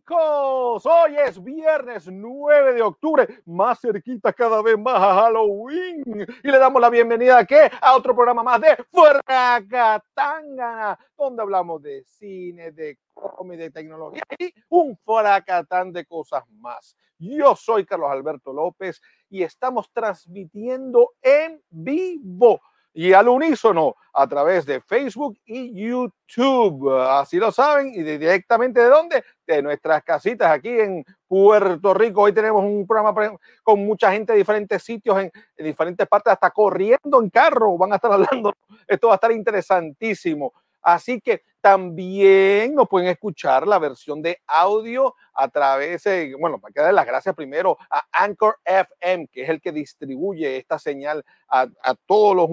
fracanáticos. Hoy es viernes 9 de octubre, más cerquita cada vez más a Halloween. Y le damos la bienvenida a, ¿qué? a otro programa más de Fracatangana, donde hablamos de cine, de cómic, de tecnología y un fracatán de cosas más. Yo soy Carlos Alberto López y estamos transmitiendo en vivo y al unísono a través de Facebook y YouTube. Así lo saben y directamente de dónde? De nuestras casitas aquí en Puerto Rico. Hoy tenemos un programa con mucha gente de diferentes sitios, en, diferentes partes, hasta corriendo en carro. Van a estar hablando. Esto va a estar interesantísimo. Así que también nos pueden escuchar la versión de audio a través, de, bueno, para que dar las gracias primero a Anchor FM, que es el que distribuye esta señal a, todos los...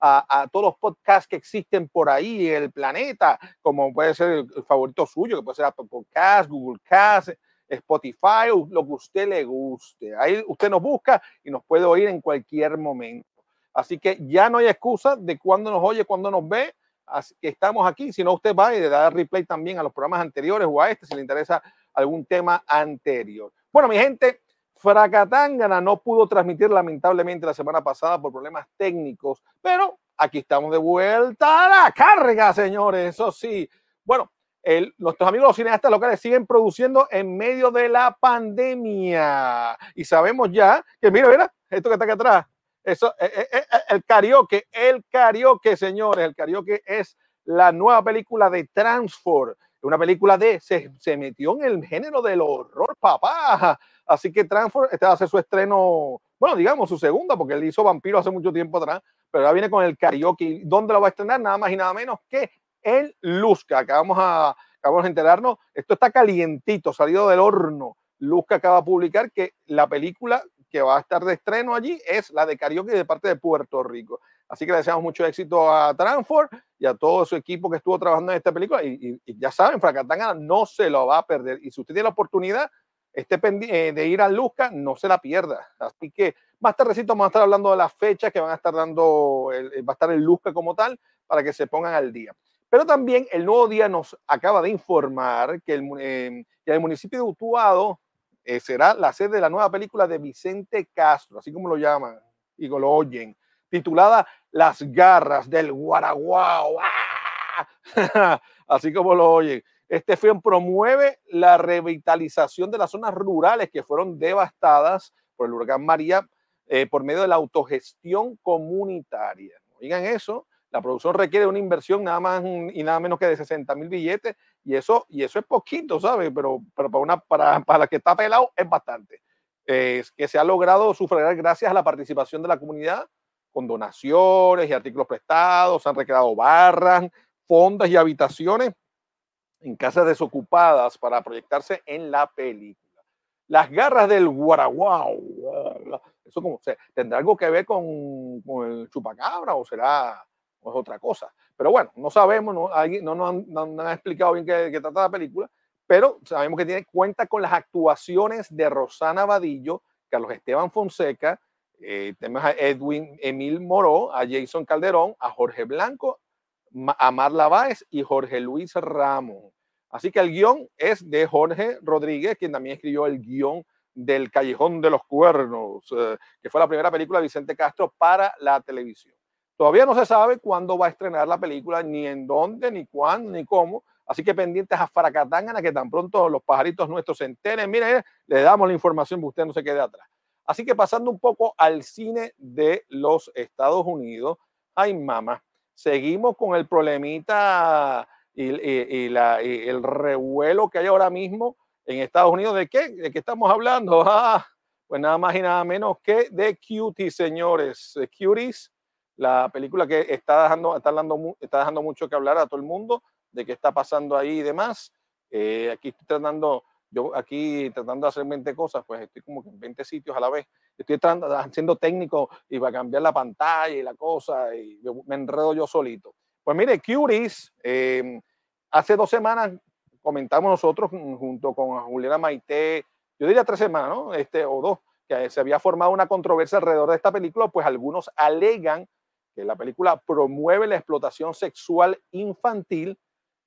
A, todos los podcasts que existen por ahí en el planeta, como puede ser el favorito suyo, que puede ser Apple Podcast, Google Cast, Spotify, lo que usted le guste. Ahí usted nos busca y nos puede oír en cualquier momento. Así que ya no hay excusa de cuándo nos oye, cuándo nos ve Así que estamos aquí. Si no, usted va y le da replay también a los programas anteriores o a este si le interesa algún tema anterior. Bueno, mi gente, Fracatangana no pudo transmitir lamentablemente la semana pasada por problemas técnicos, pero aquí estamos de vuelta a la carga, señores. Eso sí. Bueno, nuestros amigos los cineastas locales siguen produciendo en medio de la pandemia. Y sabemos ya que, mira, mira, esto que está aquí atrás, eso, eh, eh, eh, el karaoke, el karaoke, señores, el karaoke es la nueva película de Transform, una película de, se, se metió en el género del horror, papá. Así que Transform, este va a ser su estreno, bueno, digamos su segunda, porque él hizo Vampiro hace mucho tiempo atrás, pero ahora viene con el karaoke. ¿Dónde lo va a estrenar? Nada más y nada menos que en Luzca. Acabamos, a, acabamos enterarnos, esto está calientito, salido del horno. Luzca acaba de publicar que la película que va a estar de estreno allí es la de karaoke de parte de Puerto Rico. Así que le deseamos mucho éxito a Transform y a todo su equipo que estuvo trabajando en esta película. Y, ya saben, Fracatanga no se lo va a perder. Y si usted tiene la oportunidad este de ir a Luzca, no se la pierda. Así que más tardecito vamos a estar hablando de las fechas que van a estar dando, va a estar en Luzca como tal, para que se pongan al día. Pero también el nuevo día nos acaba de informar que el, eh, el municipio de Utuado eh, será la sede de la nueva película de Vicente Castro, así como lo llaman y lo oyen, titulada Las garras del Guaraguao. ¡Ah! así como lo oyen. Este film promueve la revitalización de las zonas rurales que fueron devastadas por el huracán María eh, por medio de la autogestión comunitaria. Oigan eso, la producción requiere una inversión nada más y nada menos que de 60 mil billetes y eso, y eso es poquito, ¿sabes? Pero, pero para, una, para, para la que está pelado es bastante. Es que se ha logrado sufragar gracias a la participación de la comunidad con donaciones y artículos prestados, se han recreado barras, fondas y habitaciones en casas desocupadas para proyectarse en la película. Las garras del Guaraguao, eso como, ¿tendrá algo que ver con, con el chupacabra o será o es otra cosa? Pero bueno, no sabemos, no, no, nos han, no, han, explicado bien qué, qué, trata la película, pero sabemos que tiene cuenta con las actuaciones de Rosana Vadillo, Carlos Esteban Fonseca, eh, tenemos a Edwin Emil Moró, a Jason Calderón, a Jorge Blanco, a Marla Báez y Jorge Luis Ramos. Así que el guion es de Jorge Rodríguez, quien también escribió el guion del Callejón de los Cuernos, eh, que fue la primera película de Vicente Castro para la televisión. Todavía no se sabe cuándo va a estrenar la película, ni en dónde, ni cuándo, ni cómo. Así que pendientes a Faracatangana, que tan pronto los pajaritos nuestros se enteren. Mire, le damos la información que usted no se quede atrás. Así que pasando un poco al cine de los Estados Unidos. Ay, mamá, seguimos con el problemita y, el revuelo que hay ahora mismo en Estados Unidos. ¿De qué? ¿De qué estamos hablando? Ah, pues nada más y nada menos que de Cuties, señores. Cuties la película que está dejando, está, dando, está dejando mucho que hablar a todo el mundo de qué está pasando ahí y demás. Eh, aquí estoy tratando, yo aquí tratando de hacer 20 cosas, pues estoy como que en 20 sitios a la vez. Estoy tratando, haciendo técnico y va a cambiar la pantalla y la cosa y me enredo yo solito. Pues mire, Curies, eh, hace dos semanas comentamos nosotros junto con Juliana Maite, yo diría tres semanas, ¿no? Este, o dos, que se había formado una controversia alrededor de esta película, pues algunos alegan que la película promueve la explotación sexual infantil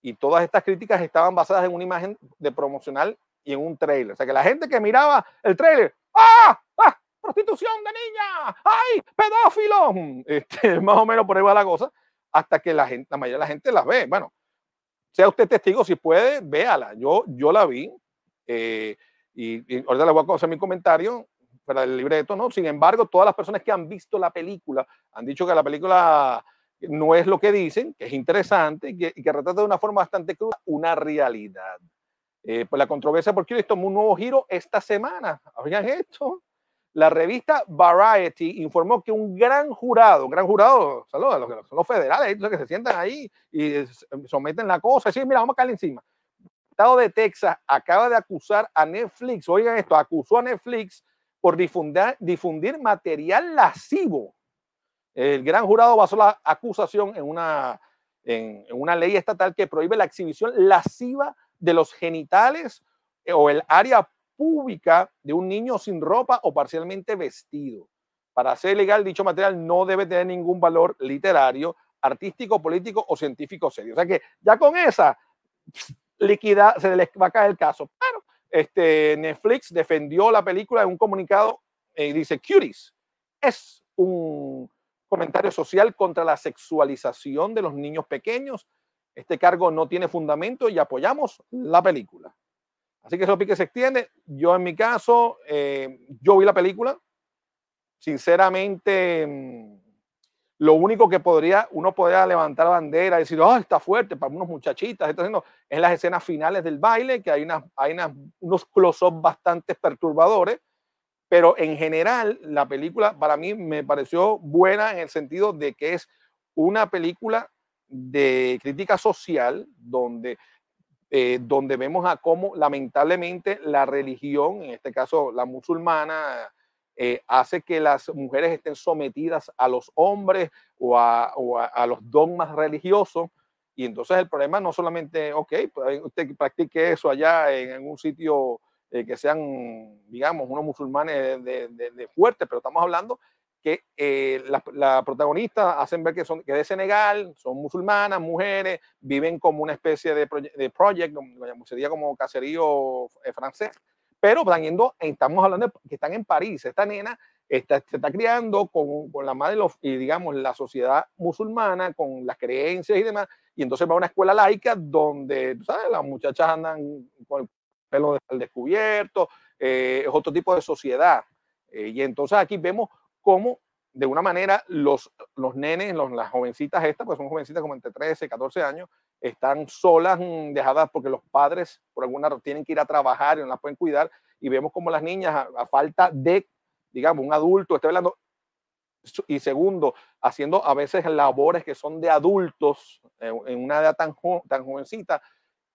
y todas estas críticas estaban basadas en una imagen de promocional y en un trailer. O sea que la gente que miraba el trailer, ¡ah! ¡ah! ¡Prostitución de niña! ¡Ay! ¡Pedófilo! Este, más o menos por ahí va la cosa, hasta que la, gente, la mayoría de la gente las ve. Bueno, sea usted testigo, si puede, véala. Yo, yo la vi eh, y, y, ahorita les voy a hacer mi comentario para el libreto, ¿no? Sin embargo, todas las personas que han visto la película han dicho que la película no es lo que dicen, que es interesante y que, y que retrata de una forma bastante cruda una realidad. Eh, pues la controversia por Curious tomó un nuevo giro esta semana. ¿Habían esto? La revista Variety informó que un gran jurado, un gran jurado, saludos a los que son los federales, que se sientan ahí y someten la cosa, y mira, vamos a caer encima. El Estado de Texas acaba de acusar a Netflix, oigan esto, acusó a Netflix por difundir, material lascivo. El gran jurado basó la acusación en una, en una ley estatal que prohíbe la exhibición lasciva de los genitales eh, o el área pública de un niño sin ropa o parcialmente vestido. Para ser legal, dicho material no debe tener ningún valor literario, artístico, político o científico serio. O sea que ya con esa liquidez se les va a caer el caso. Pero este, Netflix defendió la película en un comunicado y eh, dice, Cuties es un comentario social contra la sexualización de los niños pequeños. Este cargo no tiene fundamento y apoyamos la película. Así que eso pique se extiende. Yo en mi caso, eh, yo vi la película. Sinceramente, mm, lo único que podría, uno podría levantar bandera y decir, oh, está fuerte para unos muchachitas, está haciendo, es las escenas finales del baile, que hay, unas, hay unas, unos close-ups bastante perturbadores, pero en general la película para mí me pareció buena en el sentido de que es una película de crítica social donde, eh, donde vemos a cómo lamentablemente la religión, en este caso la musulmana, eh, hace que las mujeres estén sometidas a los hombres o a, a, los dogmas religiosos. Y entonces el problema no solamente, ok, usted practique eso allá en, un sitio eh, que sean, digamos, unos musulmanes de, de, de fuerte, pero estamos hablando que eh, la, la, protagonista hacen ver que son que de Senegal, son musulmanas, mujeres, viven como una especie de, proye de project, sería como caserío eh, francés, pero están yendo, estamos hablando de que están en París. Esta nena está, se está criando con, con la madre y, digamos, la sociedad musulmana, con las creencias y demás. Y entonces va a una escuela laica donde, ¿sabes? Las muchachas andan con el pelo al descubierto, eh, es otro tipo de sociedad. Eh, y entonces aquí vemos cómo, de una manera, los, los nenes, los, las jovencitas estas, pues son jovencitas como entre 13, 14 años, están solas, mm, dejadas porque los padres por alguna razón tienen que ir a trabajar y no las pueden cuidar. Y vemos como las niñas, a, a falta de, digamos, un adulto, estoy hablando, y segundo, haciendo a veces labores que son de adultos eh, en una edad tan, jo tan jovencita.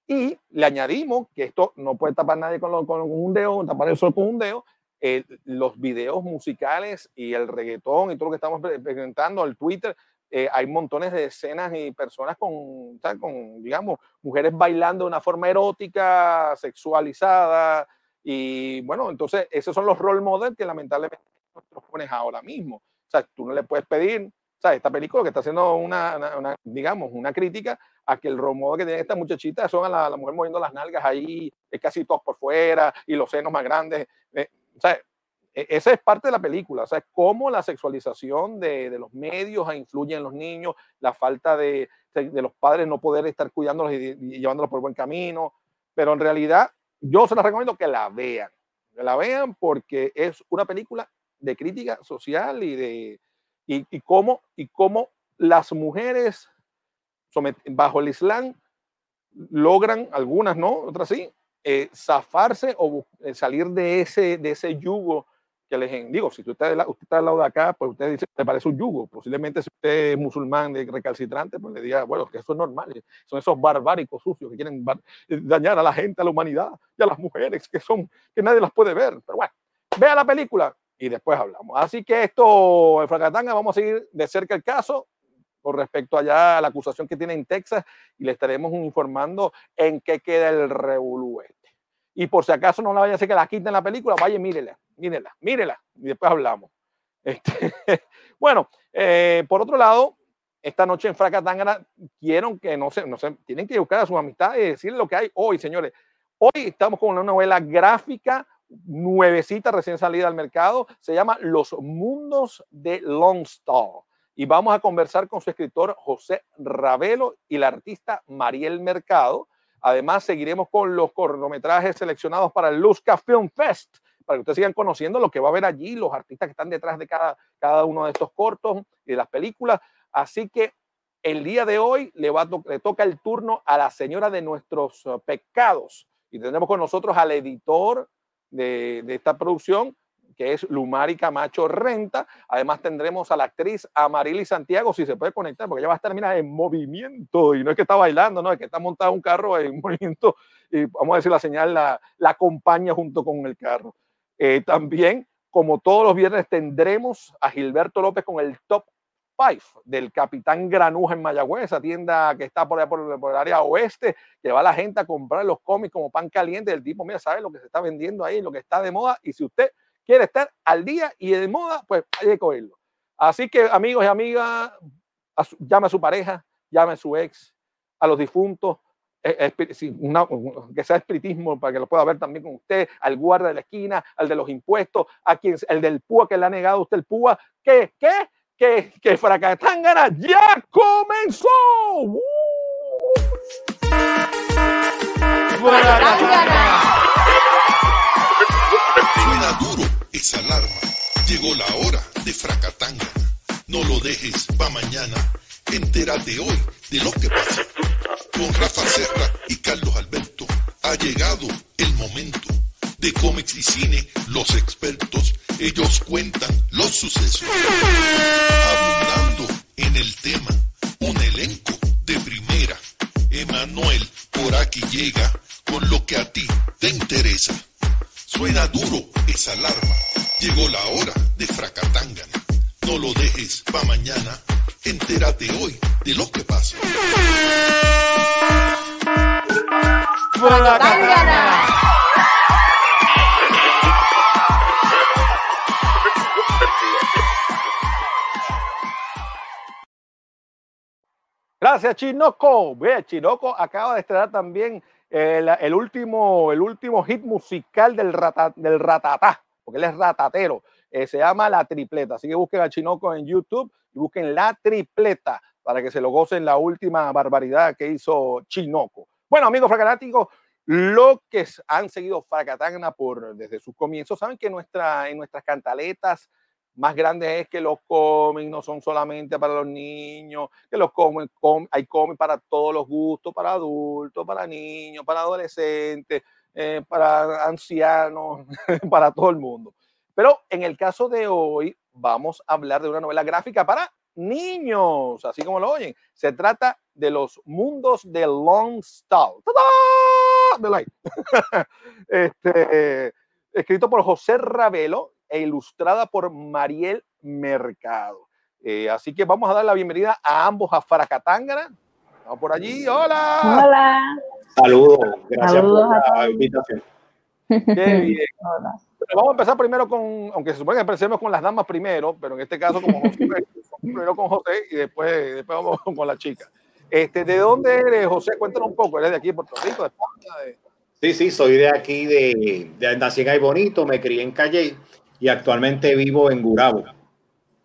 Y le añadimos que esto no puede tapar nadie con, lo, con un dedo, tapar el sol con un dedo, eh, los videos musicales y el reggaetón y todo lo que estamos presentando, el Twitter, eh, hay montones de escenas y personas con, con, digamos, mujeres bailando de una forma erótica, sexualizada. Y bueno, entonces esos son los role models que lamentablemente nosotros pones ahora mismo. O sea, tú no le puedes pedir, sea, esta película que está haciendo una, una, una digamos, una crítica a que el role model que tiene esta muchachita son a la, la, mujer moviendo las nalgas ahí, es casi todos por fuera y los senos más grandes. Eh, o sea, esa es parte de la película, o sea, cómo la sexualización de, de, los medios influye en los niños, la falta de, de los padres no poder estar cuidándolos y, llevándolos por buen camino, pero en realidad yo se las recomiendo que la vean, que la vean porque es una película de crítica social y de y cómo y cómo las mujeres bajo el Islam logran algunas no otras sí eh, zafarse o eh, salir de ese de ese yugo que les digo, si usted está, usted está al lado de acá, pues usted dice, te parece un yugo. Posiblemente si usted es musulmán recalcitrante, pues le diga, bueno, que eso es normal. Son esos barbáricos sucios que quieren dañar a la gente, a la humanidad y a las mujeres, que son, que nadie las puede ver. Pero bueno, vea la película y después hablamos. Así que esto, en Fracatanga, vamos a seguir de cerca el caso respecto allá a la acusación que tiene en Texas y le estaremos informando en qué queda el revolú este. Y por si acaso no la vaya a hacer que la quiten la película, vaya, mírela, mírela, mírela, y después hablamos. Este, bueno, eh, por otro lado, esta noche en Fracatangana quieren que no se, no se, tienen que buscar a su amistad y decirle lo que hay hoy, señores. Hoy estamos con una novela gráfica nuevecita, recién salida al mercado. Se llama Los Mundos de Longstall. Y vamos a conversar con su escritor José Ravelo y la artista Mariel Mercado. Además, seguiremos con los cortometrajes seleccionados para el Luzca Film Fest, para que ustedes sigan conociendo lo que va a haber allí, los artistas que están detrás de cada, cada uno de estos cortos y de las películas. Así que el día de hoy le, va le toca el turno a la señora de nuestros uh, pecados, y tenemos con nosotros al editor de, de esta producción, que es Lumari Camacho Renta. Además tendremos a la actriz Amarili Santiago, si se puede conectar, porque ella va a estar mira, en movimiento y no es que está bailando, no, es que está montada un carro en movimiento y vamos a decir la señal la, la acompaña junto con el carro. Eh, también, como todos los viernes, tendremos a Gilberto López con el top del Capitán Granuja en Mayagüez, esa tienda que está por, allá por, el área oeste, que va la gente a comprar los cómics como pan caliente. El tipo, mira, sabe lo que se está vendiendo ahí, lo que está de moda. Y si usted quiere estar al día y de moda, pues hay que cogerlo. Así que, amigos y amigas, llame a su pareja, llame a su ex, a los difuntos, eh, que sea espiritismo para que lo pueda ver también con usted, al guarda de la esquina, al de los impuestos, a quien, el del PUA que le ha negado usted el PUA, ¿qué? ¿Qué? que, que Fracatangana ya comenzó. ¡Uh! Suena duro esa alarma. Llegó la hora de Fracatangana. No lo dejes pa' mañana. Entérate hoy de lo que pasa. Con Rafa Serra y Carlos Alberto ha llegado el momento de cómics y cine, los expertos, ellos cuentan los sucesos. Abundando en el tema, un elenco de primera. Emanuel por aquí llega con lo que a ti te interesa. Suena duro esa alarma, llegó la hora de Fracatangana. No lo dejes pa' mañana, entérate hoy de lo que pasa. Fracatangana. Gracias, Chinoco. Ve, Chinoco acaba de estrenar también el, último, el último hit musical del, rata, del ratatá, porque él es ratatero. Eh, se llama La Tripleta. Así que busquen a Chinoco en YouTube y busquen La Tripleta para que se lo gocen la última barbaridad que hizo Chinoco. Bueno, amigos fracanáticos, lo que han seguido Fracatagna por desde sus comienzos, saben que nuestra, en nuestras cantaletas más grande es que los cómics no son solamente para los niños, que los cómics, hay cómics para todos los gustos, para adultos, para niños, para adolescentes, eh, para ancianos, para todo el mundo. Pero en el caso de hoy vamos a hablar de una novela gráfica para niños, así como lo oyen. Se trata de los mundos de Long Stall. este, escrito por José Ravelo e ilustrada por Mariel Mercado. Eh, así que vamos a dar la bienvenida a ambos a Faracatángara. Vamos por allí. Hola. Hola. Saludos. Gracias por la invitación. Qué bien. vamos a empezar primero con, aunque se supone que empecemos con las damas primero, pero en este caso como José, primero con José y después, después vamos con la chica. Este, ¿De dónde eres, José? Cuéntanos un poco. ¿Eres de aquí de Puerto Rico, de España? De... Sí, sí, soy de aquí, de, de Nací en Bonito, me crié en Calle y actualmente vivo en Gurabo.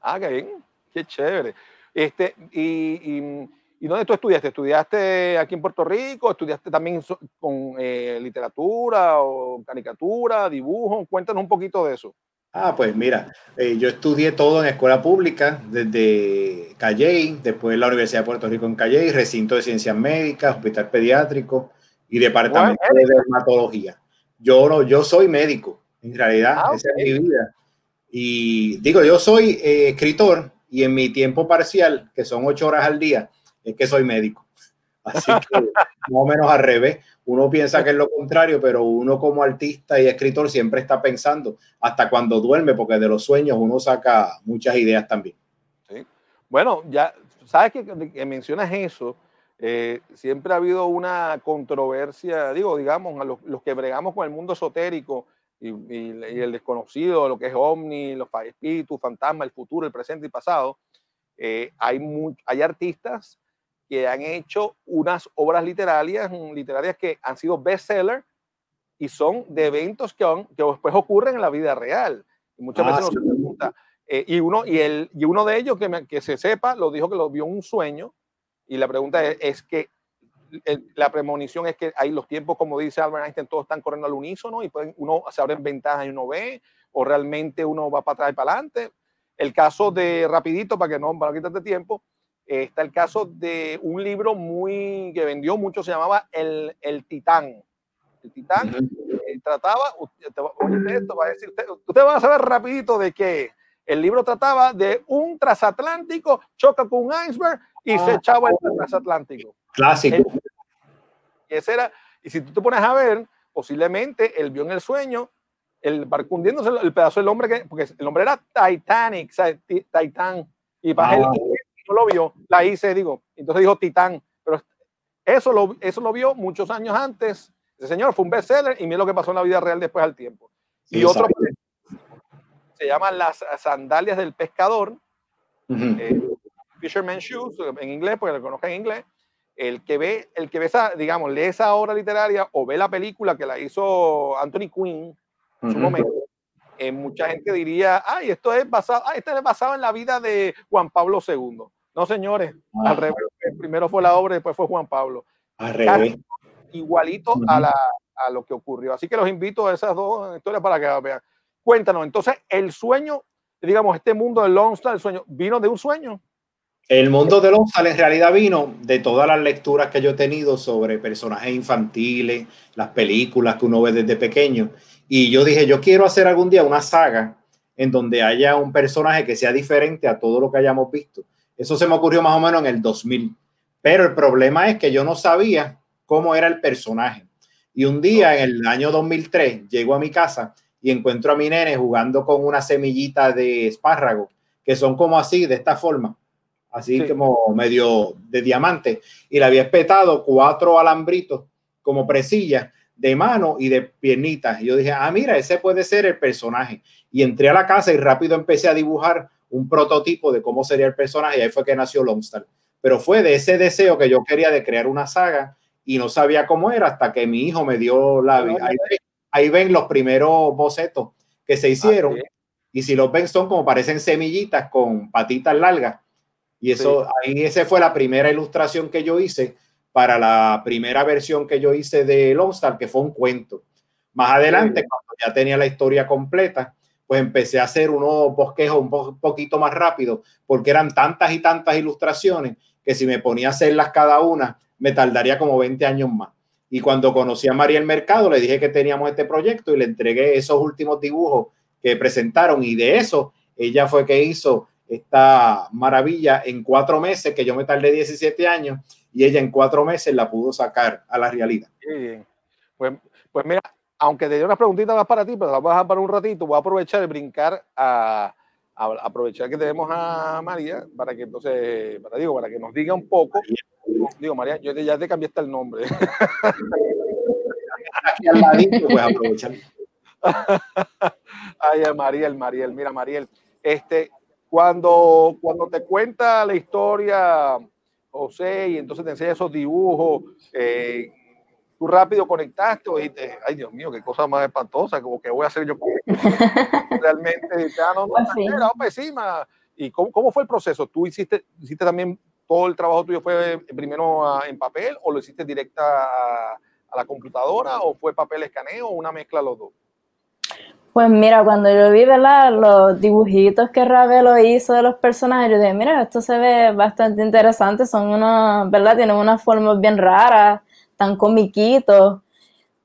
Ah, qué bien, qué chévere. Este, y, y, dónde tú estudiaste? ¿Estudiaste aquí en Puerto Rico? ¿Estudiaste también con eh, literatura o caricatura, dibujo? Cuéntanos un poquito de eso. Ah, pues mira, eh, yo estudié todo en escuela pública, desde Calley, después la Universidad de Puerto Rico en Calley, recinto de ciencias médicas, hospital pediátrico y departamento de dermatología. Yo no, yo soy médico, en realidad, ah, esa es mi vida. Y digo, yo soy eh, escritor y en mi tiempo parcial, que son ocho horas al día, es que soy médico. Así que más o menos al revés. Uno piensa que es lo contrario, pero uno como artista y escritor siempre está pensando hasta cuando duerme, porque de los sueños uno saca muchas ideas también. Sí. Bueno, ya sabes que, mencionas eso. Eh, siempre ha habido una controversia, digo, digamos, a los, los, que bregamos con el mundo esotérico y, el desconocido, lo que es Omni, los espíritus, fantasmas, el futuro, el presente y pasado. Eh, hay, hay artistas que han hecho unas obras literarias, literarias que han sido bestseller y son de eventos que, que después ocurren en la vida real. Y muchas veces ah, se pregunta, eh, y, uno, y, el, y uno de ellos, que, que se sepa, lo dijo que lo vio en un sueño, y la pregunta es, es que la premonición es que hay los tiempos, como dice Albert Einstein, todos están corriendo al unísono y pueden, uno se abren ventajas y uno ve, o realmente uno va para atrás y para adelante. El caso de, rapidito, para que no, para quitarte tiempo, está el caso de un libro muy que vendió mucho, se llamaba El, el Titán. El Titán eh, trataba, usted, esto, va a decir, usted, usted va a saber rapidito de qué. El libro trataba de un transatlántico, choca con un iceberg y se ah. echaba el transatlántico. Clásico. y ese era, y si tú te pones a ver, posiblemente él vio en el sueño el barco hundiéndose, el pedazo del hombre, que, porque el hombre era Titanic, o sea, Titan, y para él ah. no lo vio, la hice, digo, entonces dijo Titán, pero eso lo, eso lo vio muchos años antes, ese señor fue un bestseller y mira lo que pasó en la vida real después al tiempo. y otro se llama Las sandalias del pescador, eh, Fisherman Shoes, en inglés, porque lo conozca en inglés, el que ve, el que ve esa, digamos, lee esa obra literaria o ve la película que la hizo Anthony Quinn en su momento, eh, mucha gente diría, ay, esto es basado, ay, esto es basado en la vida de Juan Pablo II. No, señores, ah. al revés, primero fue la obra, después fue Juan Pablo. Al revés. Igualito a, la, a lo que ocurrió. Así que los invito a esas dos historias para que vean. Cuéntanos, entonces, el sueño, digamos, este mundo del Lone Star, el sueño, ¿vino de un sueño? El mundo de Lonsal en realidad vino de todas las lecturas que yo he tenido sobre personajes infantiles, las películas que uno ve desde pequeño. Y yo dije, yo quiero hacer algún día una saga en donde haya un personaje que sea diferente a todo lo que hayamos visto. Eso se me ocurrió más o menos en el 2000. Pero el problema es que yo no sabía cómo era el personaje. Y un día en el año 2003 llego a mi casa y encuentro a mi nene jugando con una semillita de espárrago, que son como así, de esta forma así como medio de diamante, y le había espetado cuatro alambritos como presillas de mano y de piernitas. Y yo dije, ah, mira, ese puede ser el personaje. Y entré a la casa y rápido empecé a dibujar un prototipo de cómo sería el personaje, y ahí fue que nació Longstar. Pero fue de ese deseo que yo quería de crear una saga y no sabía cómo era hasta que mi hijo me dio la... Ahí, ahí ven los primeros bocetos que se hicieron. Y si los ven son como parecen semillitas con patitas largas y eso, ahí esa fue la primera ilustración que yo hice para la primera versión que yo hice de Lone Star, que fue un cuento. Más adelante, cuando ya tenía la historia completa, pues empecé a hacer unos bosquejos un poquito más rápido, porque eran tantas y tantas ilustraciones que si me ponía a hacerlas cada una, me tardaría como 20 años más. Y cuando conocí a María el Mercado, le dije que teníamos este proyecto y le entregué esos últimos dibujos que presentaron y de eso ella fue que hizo esta maravilla en cuatro meses, que yo me tardé 17 años, y ella en cuatro meses la pudo sacar a la realidad. Pues, pues mira, aunque te dio unas preguntitas más para ti, pero las voy a dejar para un ratito, voy a aprovechar y brincar a, aprovechar que tenemos a María para que entonces, para, digo, para que nos diga un poco. Digo, María, yo ya te cambiaste el nombre. Aquí al ladito, pues aprovechar. Ay, Mariel, Mariel, mira, Mariel, este, cuando, cuando te cuenta la historia, José, y entonces te enseña esos dibujos, eh, tú rápido conectaste y dijiste, ay Dios mío, qué cosa más espantosa, como que voy a hacer yo realmente, ya no, no, no, pues encima. ¿Y cómo, cómo, fue el proceso? ¿Tú hiciste, hiciste también todo el trabajo tuyo fue primero en papel o lo hiciste directa a, a la computadora o fue papel escaneo o una mezcla de los dos? Pues mira, cuando yo vi los dibujitos que Ravelo hizo de los personajes, yo dije, mira, esto se ve bastante interesante, son unos, ¿verdad? Tienen unas formas bien raras, tan comiquitos.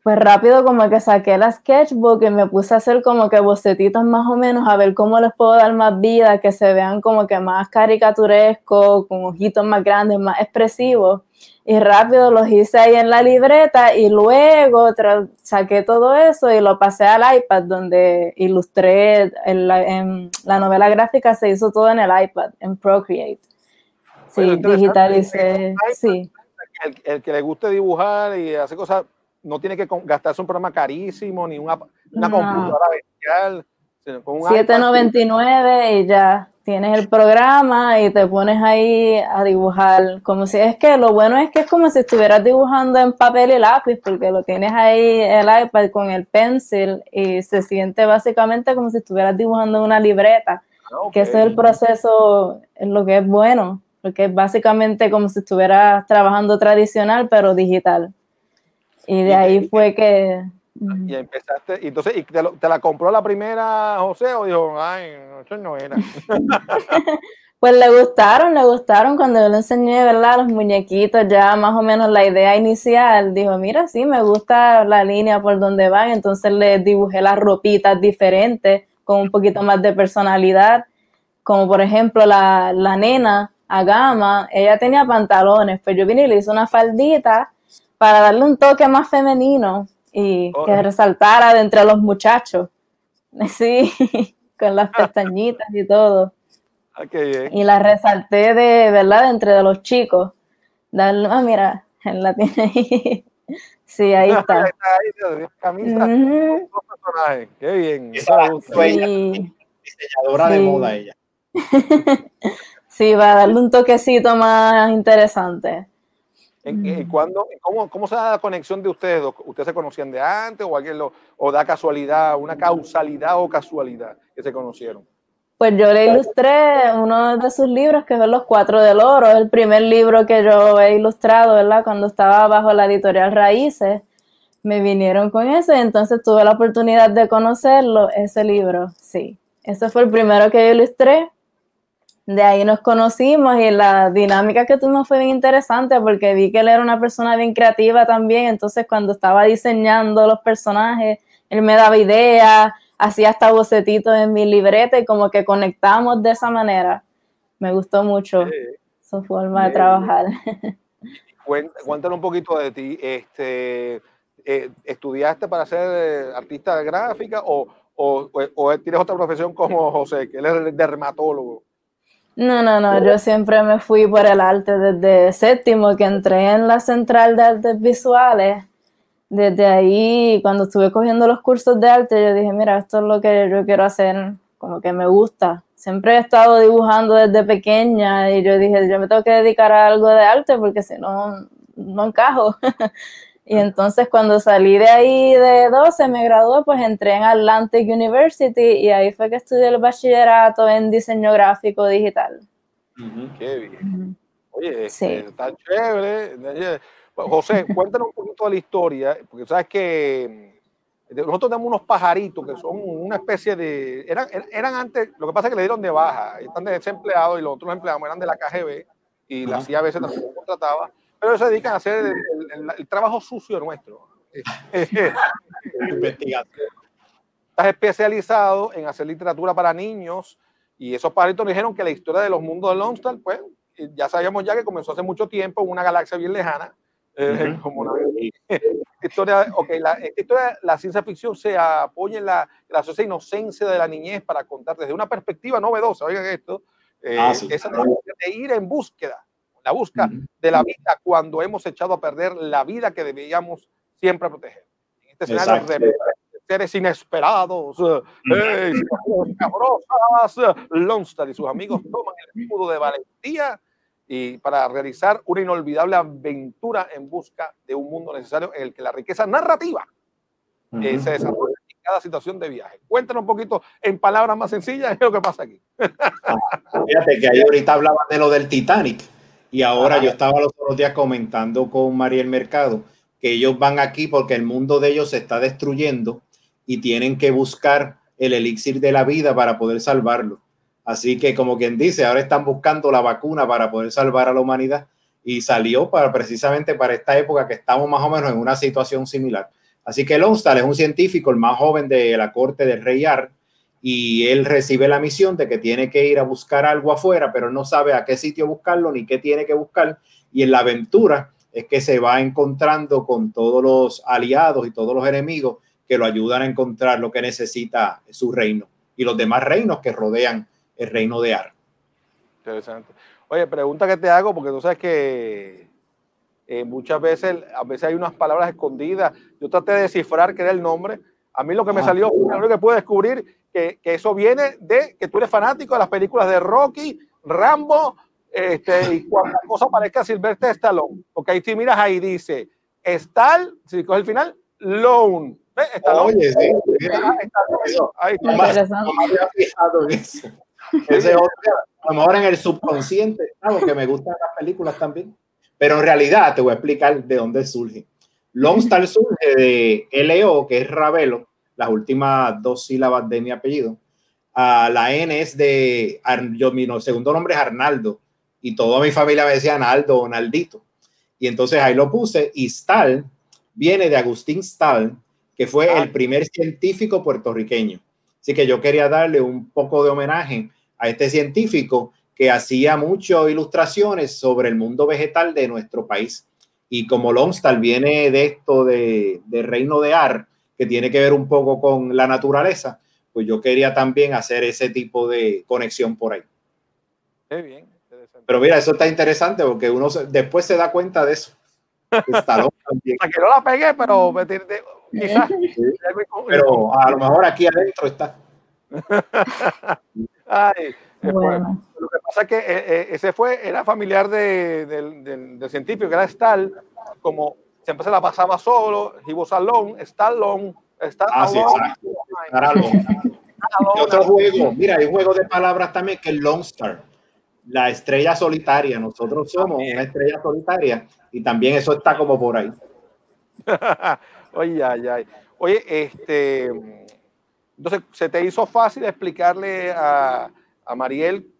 Pues rápido como que saqué la sketchbook y me puse a hacer como que bocetitos más o menos a ver cómo les puedo dar más vida, que se vean como que más caricaturescos, con ojitos más grandes, más expresivos y rápido los hice ahí en la libreta y luego saqué todo eso y lo pasé al iPad donde ilustré en la, novela gráfica se hizo todo en el iPad, en Procreate. Sí, digitalicé, sí. El, que le guste dibujar y hacer cosas, no tiene que gastarse un programa carísimo ni una, una computadora bestial. 7.99 y ya tienes el programa y te pones ahí a dibujar. Como si es que lo bueno es que es como si estuvieras dibujando en papel y lápiz, porque lo tienes ahí el iPad con el pencil y se siente básicamente como si estuvieras dibujando en una libreta. Ah, que ese es el proceso, lo que es bueno, porque es básicamente como si estuvieras trabajando tradicional, pero digital. Y de ahí fue que y empezaste, y entonces, ¿y te, te, la compró la primera José o dijo, ay, eso no era? pues le gustaron, le gustaron cuando yo le enseñé, ¿verdad? Los muñequitos, ya más o menos la idea inicial, dijo, mira, sí, me gusta la línea por donde van, entonces le dibujé las ropitas diferentes, con un poquito más de personalidad, como por ejemplo la, la nena, Agama, ella tenía pantalones, pues yo vine y le hice una faldita para darle un toque más femenino y que resaltara de entre los muchachos. Sí, con las pestañitas y todo. Ah, y la resalté de, ¿verdad? De entre de los chicos. Darle, ah, mira, él la tiene ahí. Sí, ahí está. ahí está, ahí, camisa, personajes. Qué bien. Diseñadora de moda ella. sí, va a darle un toquecito más interesante. Cómo, se da la conexión de ustedes? ¿Ustedes se conocían de antes o alguien lo, o da casualidad, una causalidad o casualidad que se conocieron? Pues yo le ilustré uno de sus libros, que es Los Cuatro del Oro, el primer libro que yo he ilustrado, ¿verdad? Cuando estaba bajo la editorial Raíces, me vinieron con eso y entonces tuve la oportunidad de conocerlo, ese libro, sí. Ese fue el primero que yo ilustré de ahí nos conocimos y la dinámica que tuvimos fue bien interesante porque vi que él era una persona bien creativa también, entonces cuando estaba diseñando los personajes, él me daba ideas, hacía hasta bocetitos en mi libreta y como que conectamos de esa manera. Me gustó mucho su forma de trabajar. Cuéntanos un poquito de ti. Este, eh, ¿Estudiaste para ser eh, artista gráfica o, o, o, tienes otra profesión como José, que él es dermatólogo? No, no, no, yo siempre me fui por el arte desde séptimo, que entré en la Central de Artes Visuales. Desde ahí, cuando estuve cogiendo los cursos de arte, yo dije, mira, esto es lo que yo quiero hacer, como que me gusta. Siempre he estado dibujando desde pequeña y yo dije, yo me tengo que dedicar a algo de arte porque si no, no encajo. Y entonces cuando salí de ahí de 12, me gradué, pues entré en Atlantic University y ahí fue que estudié el bachillerato en diseño gráfico digital. Qué bien. Oye, este, está chévere. Pues, José, cuéntanos un poquito de la historia, porque sabes que nosotros tenemos unos pajaritos que son una especie de. Eran, eran antes, lo que pasa es que le dieron de baja, están desempleados y los otros empleados eran de la KGB y la CIA a veces también contrataba pero se dedican a hacer el, trabajo sucio nuestro. Investigación. Estás especializado en hacer literatura para niños y esos pajaritos nos dijeron que la historia de los mundos de Lone pues ya sabíamos ya que comenzó hace mucho tiempo en una galaxia bien lejana. Eh, como una, historia, okay, la, historia, la ciencia ficción se apoya en la graciosa inocencia de la niñez para contar desde una perspectiva novedosa, oigan esto, eh, ah, esa de ir en búsqueda la busca de la vida cuando hemos echado a perder la vida que debíamos siempre proteger. En este escenario de seres inesperados, eh, Lonstar y sus amigos toman el escudo de valentía y para realizar una inolvidable aventura en busca de un mundo necesario en el que la riqueza narrativa eh, se desarrolla en cada situación de viaje. Cuéntanos un poquito en palabras más sencillas qué es lo que pasa aquí. Ah, fíjate que ahí ahorita hablaba de lo del Titanic y ahora yo estaba los otros días comentando con Mariel Mercado que ellos van aquí porque el mundo de ellos se está destruyendo y tienen que buscar el elixir de la vida para poder salvarlo. Así que como quien dice, ahora están buscando la vacuna para poder salvar a la humanidad y salió para precisamente para esta época que estamos más o menos en una situación similar. Así que Lonstar es un científico, el más joven de la corte del rey Ar, y él recibe la misión de que tiene que ir a buscar algo afuera, pero no sabe a qué sitio buscarlo ni qué tiene que buscar. Y en la aventura es que se va encontrando con todos los aliados y todos los enemigos que lo ayudan a encontrar lo que necesita su reino y los demás reinos que rodean el reino de Ar. Interesante. Oye, pregunta que te hago, porque tú sabes que eh, muchas veces, a veces hay unas palabras escondidas. Yo traté de descifrar qué era el nombre, A mí lo que me salió, lo que pude descubrir que, que, eso viene de que tú eres fanático de las películas de Rocky, Rambo, este, y cuando cosa parezca Silvestre Stallone. Porque ahí si miras ahí dice, Stal, si coge el final, Lone. Stallone. Oye, sí. Ahí está. No, había fijado en eso. Ese otro, a lo mejor en el subconsciente, porque me gustan las películas también. Pero en realidad te voy a explicar de dónde surge. Lone Star surge de LO, que es Ravelo, las últimas dos sílabas de mi apellido. Uh, la N es de, yo, mi segundo nombre es Arnaldo, y toda mi familia me decía Arnaldo o Naldito. Y entonces ahí lo puse, y Stahl viene de Agustín Stahl, que fue el primer científico puertorriqueño. Así que yo quería darle un poco de homenaje a este científico que hacía muchas ilustraciones sobre el mundo vegetal de nuestro país. Y como Lonstal viene de esto de, de reino de Ar, que tiene que ver un poco con la naturaleza, pues yo quería también hacer ese tipo de conexión por ahí. Qué bien. Pero mira, eso está interesante porque uno después se da cuenta de eso. Está loco también. que no la pegué, pero quizás. Pero a lo mejor aquí adentro está. Ay, bueno. lo que pasa es que eh, eh, ese fue, era familiar de, del, del, científico, que era Stahl, como siempre se la pasaba solo, he was alone, Stallone, Stallone. Ah, sí, otro juego, mira, hay juego de palabras también que es Lone Star, la estrella solitaria. Nosotros somos una estrella solitaria y también eso está como por ahí. Oye, ay, ay. Oye, este, entonces, ¿se te hizo fácil explicarle a, a Mariel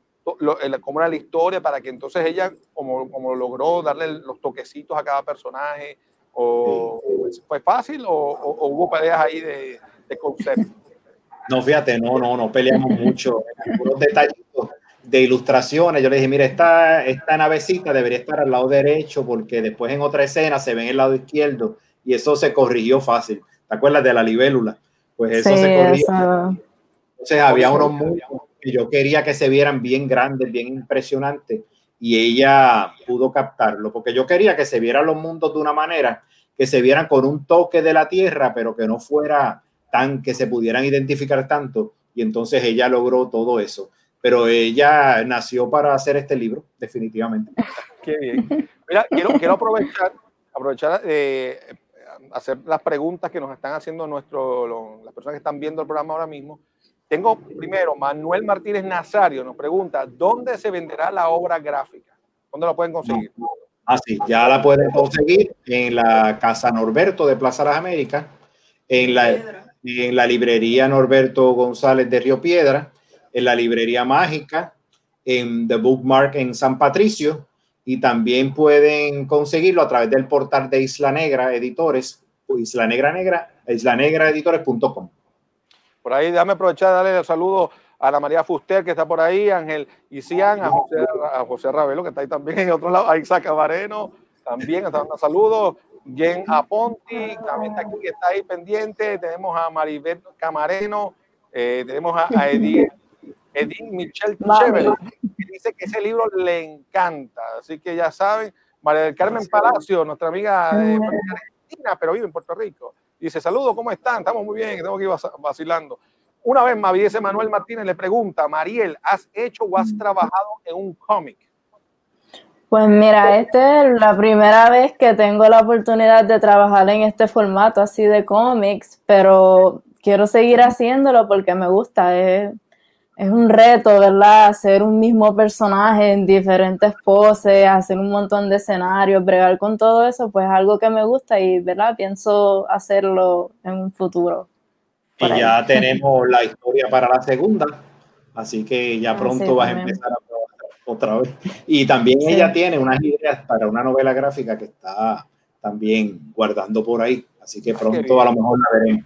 cómo era la historia para que entonces ella, como, como logró darle los toquecitos a cada personaje? ¿O fue fácil o, o, hubo peleas ahí de, de concepto? No, fíjate, no, no, no peleamos mucho. Unos detallitos de ilustraciones. Yo le dije, mira, esta, esta navecita debería estar al lado derecho porque después en otra escena se ve en el lado izquierdo y eso se corrigió fácil. ¿Te acuerdas de la libélula? Pues eso se corrigió. Entonces había unos mundos que yo quería que se vieran bien grandes, bien impresionantes y ella pudo captarlo porque yo quería que se vieran los mundos de una manera que se vieran con un toque de la tierra, pero que no fuera tan que se pudieran identificar tanto y entonces ella logró todo eso. Pero ella nació para hacer este libro, definitivamente. Qué bien. Mira, quiero, quiero aprovechar, aprovechar eh, hacer las preguntas que nos están haciendo nuestro, las personas que están viendo el programa ahora mismo. Tengo primero, Manuel Martínez Nazario nos pregunta, ¿dónde se venderá la obra gráfica? ¿Dónde lo pueden conseguir? Ah, sí, ya la pueden conseguir en la Casa Norberto de Plaza Las Américas, en la, en la librería Norberto González de Río Piedra, en la librería Mágica, en The Bookmark en San Patricio y también pueden conseguirlo a través del portal de Isla Negra Editores, Isla Negra Negra, islanegraeditores.com. Por ahí, déjame aprovechar darle el saludo a la María Fuster, que está por ahí, Ángel Isian, a José, a José Ravelo, que está ahí también en otro lado, a Isaac Cabareno, también, está dando saludos. Jen Aponti, también está aquí, que está ahí pendiente. Tenemos a Maribel Camareno, eh, tenemos a, Edith, Michelle Chévere, que dice que ese libro le encanta. Así que ya saben, María del Carmen Palacio, nuestra amiga de Argentina, pero vive en Puerto Rico. Dice, saludos, ¿cómo están? Estamos muy bien, tengo que ir vacilando. Una vez Maviese Manuel Martínez le pregunta, Mariel, ¿has hecho o has trabajado en un cómic? Pues mira, esta es la primera vez que tengo la oportunidad de trabajar en este formato así de cómics, pero quiero seguir haciéndolo porque me gusta. Es, es un reto, ¿verdad? Hacer un mismo personaje en diferentes poses, hacer un montón de escenarios, bregar con todo eso, pues es algo que me gusta y, ¿verdad? Pienso hacerlo en un futuro. Y ya tenemos la historia para la segunda, así que ya pronto vas a empezar a otra vez. Y también ella tiene unas ideas para una novela gráfica que está también guardando por ahí. Así que pronto a lo mejor la veremos.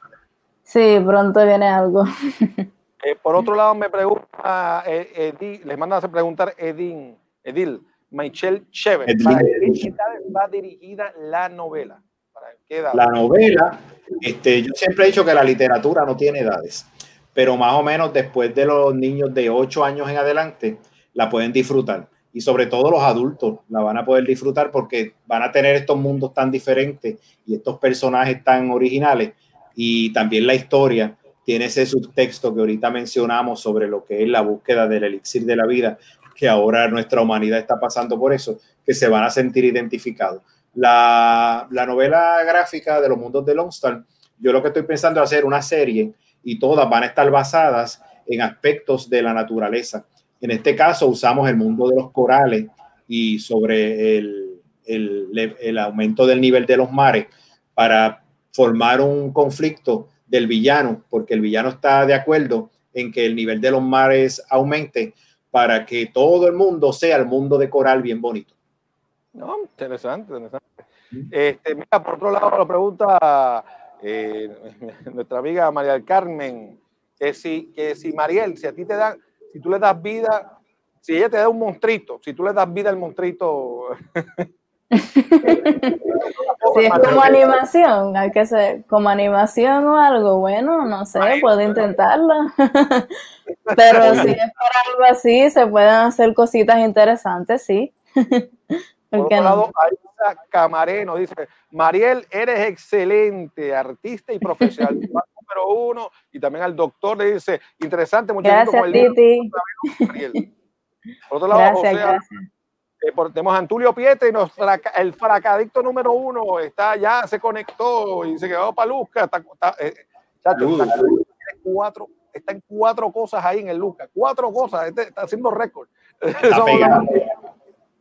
Sí, pronto viene algo. Eh, por otro lado, me pregunta, eh, les manda a preguntar Edin, Edil, Michelle Chévere, ¿para qué va dirigida la novela? ¿Para qué edad? La novela, este, yo siempre he dicho que la literatura no tiene edades, pero más o menos después de los niños de 8 años en adelante, la pueden disfrutar. Y sobre todo los adultos la van a poder disfrutar porque van a tener estos mundos tan diferentes y estos personajes tan originales y también la historia tiene ese subtexto que ahorita mencionamos sobre lo que es la búsqueda del elixir de la vida, que ahora nuestra humanidad está pasando por eso, que se van a sentir identificados. La, la novela gráfica de los mundos de Longstar, yo lo que estoy pensando es hacer una serie y todas van a estar basadas en aspectos de la naturaleza. En este caso usamos el mundo de los corales y sobre el, el, el aumento del nivel de los mares para formar un conflicto del villano, porque el villano está de acuerdo en que el nivel de los mares aumente para que todo el mundo sea el mundo de coral bien bonito. No, interesante, interesante. Este, mira, por otro lado, la pregunta eh, nuestra amiga María del Carmen, que si, que si Mariel, si a ti te dan, si tú le das vida, si ella te da un monstruito, si tú le das vida al monstruito, Si es como animación, hay que ser como animación o algo, bueno, no sé, puedo intentarlo. Pero si es para algo así, se pueden hacer cositas interesantes, sí. Por otro lado, Camareno dice, Mariel, eres excelente, artista y profesional. número uno, y también al doctor le dice, interesante, muchas gracias, Titi. Por otro lado, gracias, gracias tenemos a Antulio Piete, y nos, el fracadicto número uno está ya, se conectó y se quedó para Luzca. Está, está, eh, está, cuatro, está en cuatro cosas ahí en el Luzca. Cuatro cosas, este está haciendo récord.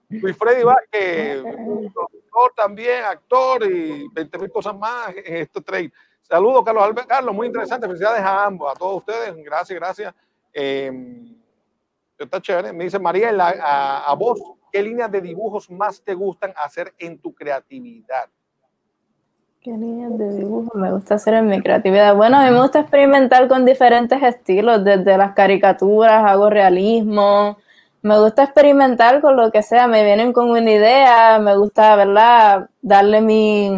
Luis Freddy Vázquez, actor también, actor y 20 mil cosas más en este trade. Saludos, Carlos Albert. Carlos, muy interesante. Felicidades a ambos, a todos ustedes. Gracias, gracias. Eh, está chévere. Me dice María, a, a vos, ¿Qué líneas de dibujos más te gustan hacer en tu creatividad? ¿Qué líneas de dibujo me gusta hacer en mi creatividad? Bueno, a mí me gusta experimentar con diferentes estilos, desde las caricaturas, hago realismo, me gusta experimentar con lo que sea, me vienen con una idea, me gusta, ¿verdad? Darle mi,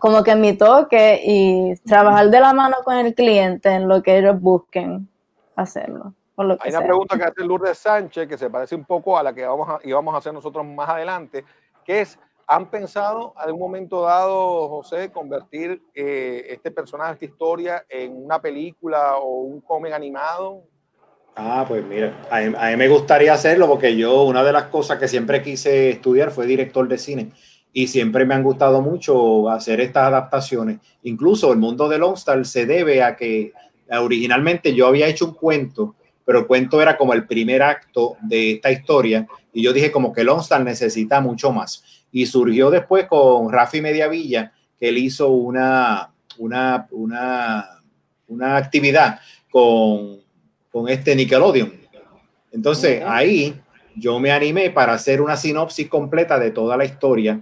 como que mi toque y trabajar de la mano con el cliente en lo que ellos busquen hacerlo. Hay una pregunta que hace Lourdes Sánchez que se parece un poco a la que vamos a, íbamos a hacer nosotros más adelante, que es, ¿han pensado en algún momento dado, José, convertir eh, este personaje, esta historia, en una película o un cómic animado? Ah, pues mira, a mí, me gustaría hacerlo porque yo una de las cosas que siempre quise estudiar fue director de cine y siempre me han gustado mucho hacer estas adaptaciones. Incluso el mundo de Lone Star se debe a que originalmente yo había hecho un cuento pero el cuento era como el primer acto de esta historia y yo dije como que Lonstar necesita mucho más. Y surgió después con Rafi Mediavilla, que él hizo una, una, una, una actividad con, con este Nickelodeon. Entonces ahí yo me animé para hacer una sinopsis completa de toda la historia.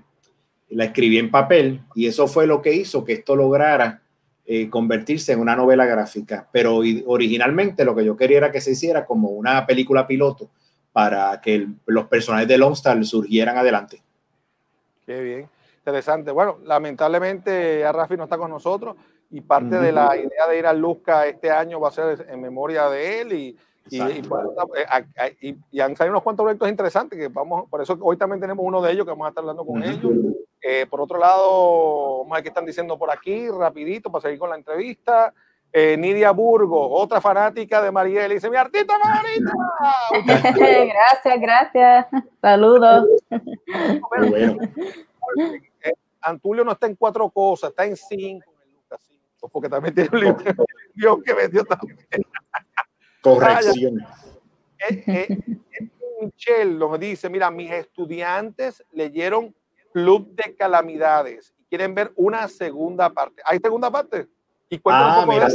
La escribí en papel y eso fue lo que hizo que esto lograra eh, convertirse en una novela gráfica, pero originalmente lo que yo quería era que se hiciera como una película piloto para que los personajes de Lone Star surgieran adelante. Qué bien, interesante. Bueno, lamentablemente ya Rafi no está con nosotros y parte de la idea de ir a Luzca este año va a ser en memoria de él y, y, eh, y, han salido unos cuantos proyectos interesantes que vamos, por eso hoy también tenemos uno de ellos que vamos a estar hablando con ellos eh, por otro lado, vamos a ver qué están diciendo por aquí, rapidito, para seguir con la entrevista. Eh, Nidia Burgos, otra fanática de Mariel, dice, mi artista favorita. gracias, gracias. Saludos. Eh, Antulio no está en cuatro cosas, está en cinco, porque también tiene un libro Dios que vendió también. Corrección. Michelle nos dice, mira, mis estudiantes leyeron Club de Calamidades. Quieren ver una segunda parte. ¿Hay segunda parte? Y ah, mira,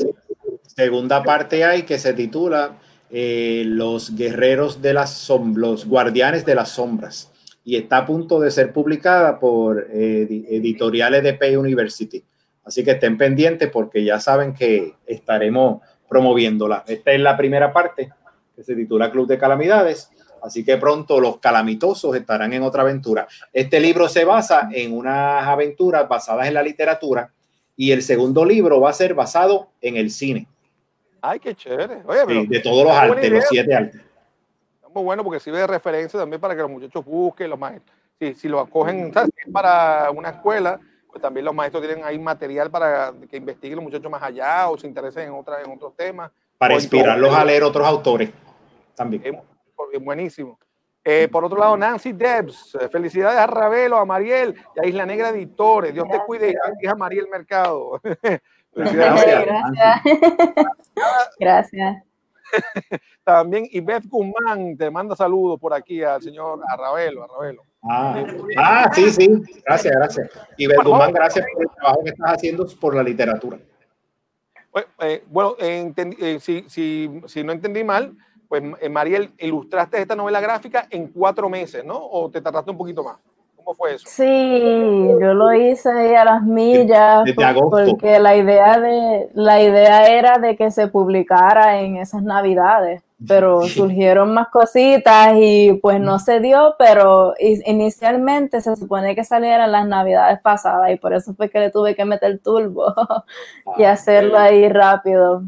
segunda parte hay que se titula eh, Los Guerreros de las Sombras, los Guardianes de las Sombras. Y está a punto de ser publicada por eh, editoriales de Pay University. Así que estén pendientes porque ya saben que estaremos promoviéndola. Esta es la primera parte que se titula Club de Calamidades Así que pronto los calamitosos estarán en otra aventura. Este libro se basa en unas aventuras basadas en la literatura y el segundo libro va a ser basado en el cine. Ay, qué chévere. de todos los artes, los siete artes. Muy bueno porque sirve de referencia también para que los muchachos busquen, los maestros. Si, si lo acogen para una escuela, pues también los maestros tienen ahí material para que investiguen los muchachos más allá o se interesen en, otra, en otros temas. Para inspirarlos a leer otros autores también. Es, buenísimo. Eh, por otro lado, Nancy Debs, eh, felicidades a Ravelo, a Mariel y a Isla Negra Editores. Dios te cuide y a Mariel Mercado. Gracias. Gracias. También Ivette Guzmán te manda saludos por aquí al señor Arravelo. Ravelo. Ah, ah, sí, sí. Gracias, gracias. Ivette Guzmán, gracias por el trabajo que estás haciendo por la literatura. Bueno, eh, eh, si, si, si, no entendí mal, pues eh, Mariel, ilustraste esta novela gráfica en cuatro meses, ¿no? ¿O te tardaste un poquito más? ¿Cómo fue eso? Sí, yo lo hice a las millas porque la idea de la idea era de que se publicara en esas navidades, pero surgieron más cositas y pues no se dio, pero inicialmente se supone que saliera en las navidades pasadas y por eso fue que le tuve que meter turbo y ah, hacerlo ahí rápido.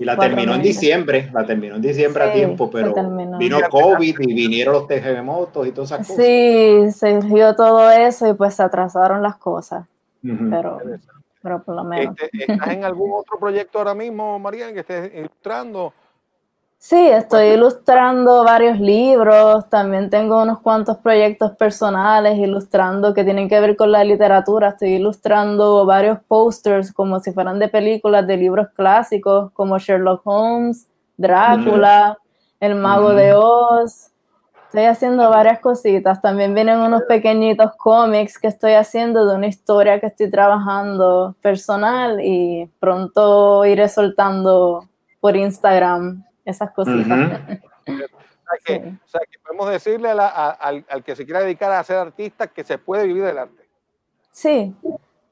Y la terminó en diciembre, la terminó en diciembre a tiempo, pero vino COVID y vinieron los terremotos y todas esas cosas. Sí, surgió todo eso y pues se atrasaron las cosas. pero, pero por lo menos. Este, ¿Estás en algún otro proyecto ahora mismo, María, que estés ilustrando? Sí, estoy ilustrando varios libros, también tengo unos cuantos proyectos personales ilustrando que tienen que ver con la literatura. Estoy ilustrando varios posters como si fueran de películas de libros clásicos como Sherlock Holmes, Drácula, El Mago de Oz. Estoy haciendo varias cositas. También vienen unos pequeñitos cómics que estoy haciendo de una historia que estoy trabajando personal y pronto iré soltando por Instagram esas cositas. o, sea que, podemos decirle al, que se quiera dedicar a ser artista que se puede vivir del arte. Sí,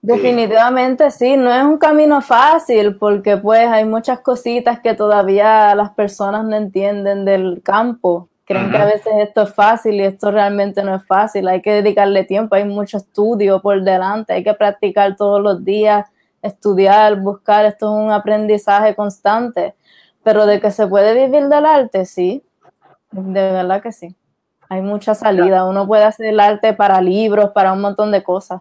definitivamente sí. No es un camino fácil porque pues hay muchas cositas que todavía las personas no entienden del campo. Creen que a veces esto es fácil y esto realmente no es fácil. Hay que dedicarle tiempo, hay mucho estudio por delante, hay que practicar todos los días, estudiar, buscar. Esto es un aprendizaje constante. Pero de que se puede vivir del arte, sí, de verdad que sí. Hay mucha salida. Uno puede hacer el arte para libros, para un montón de cosas.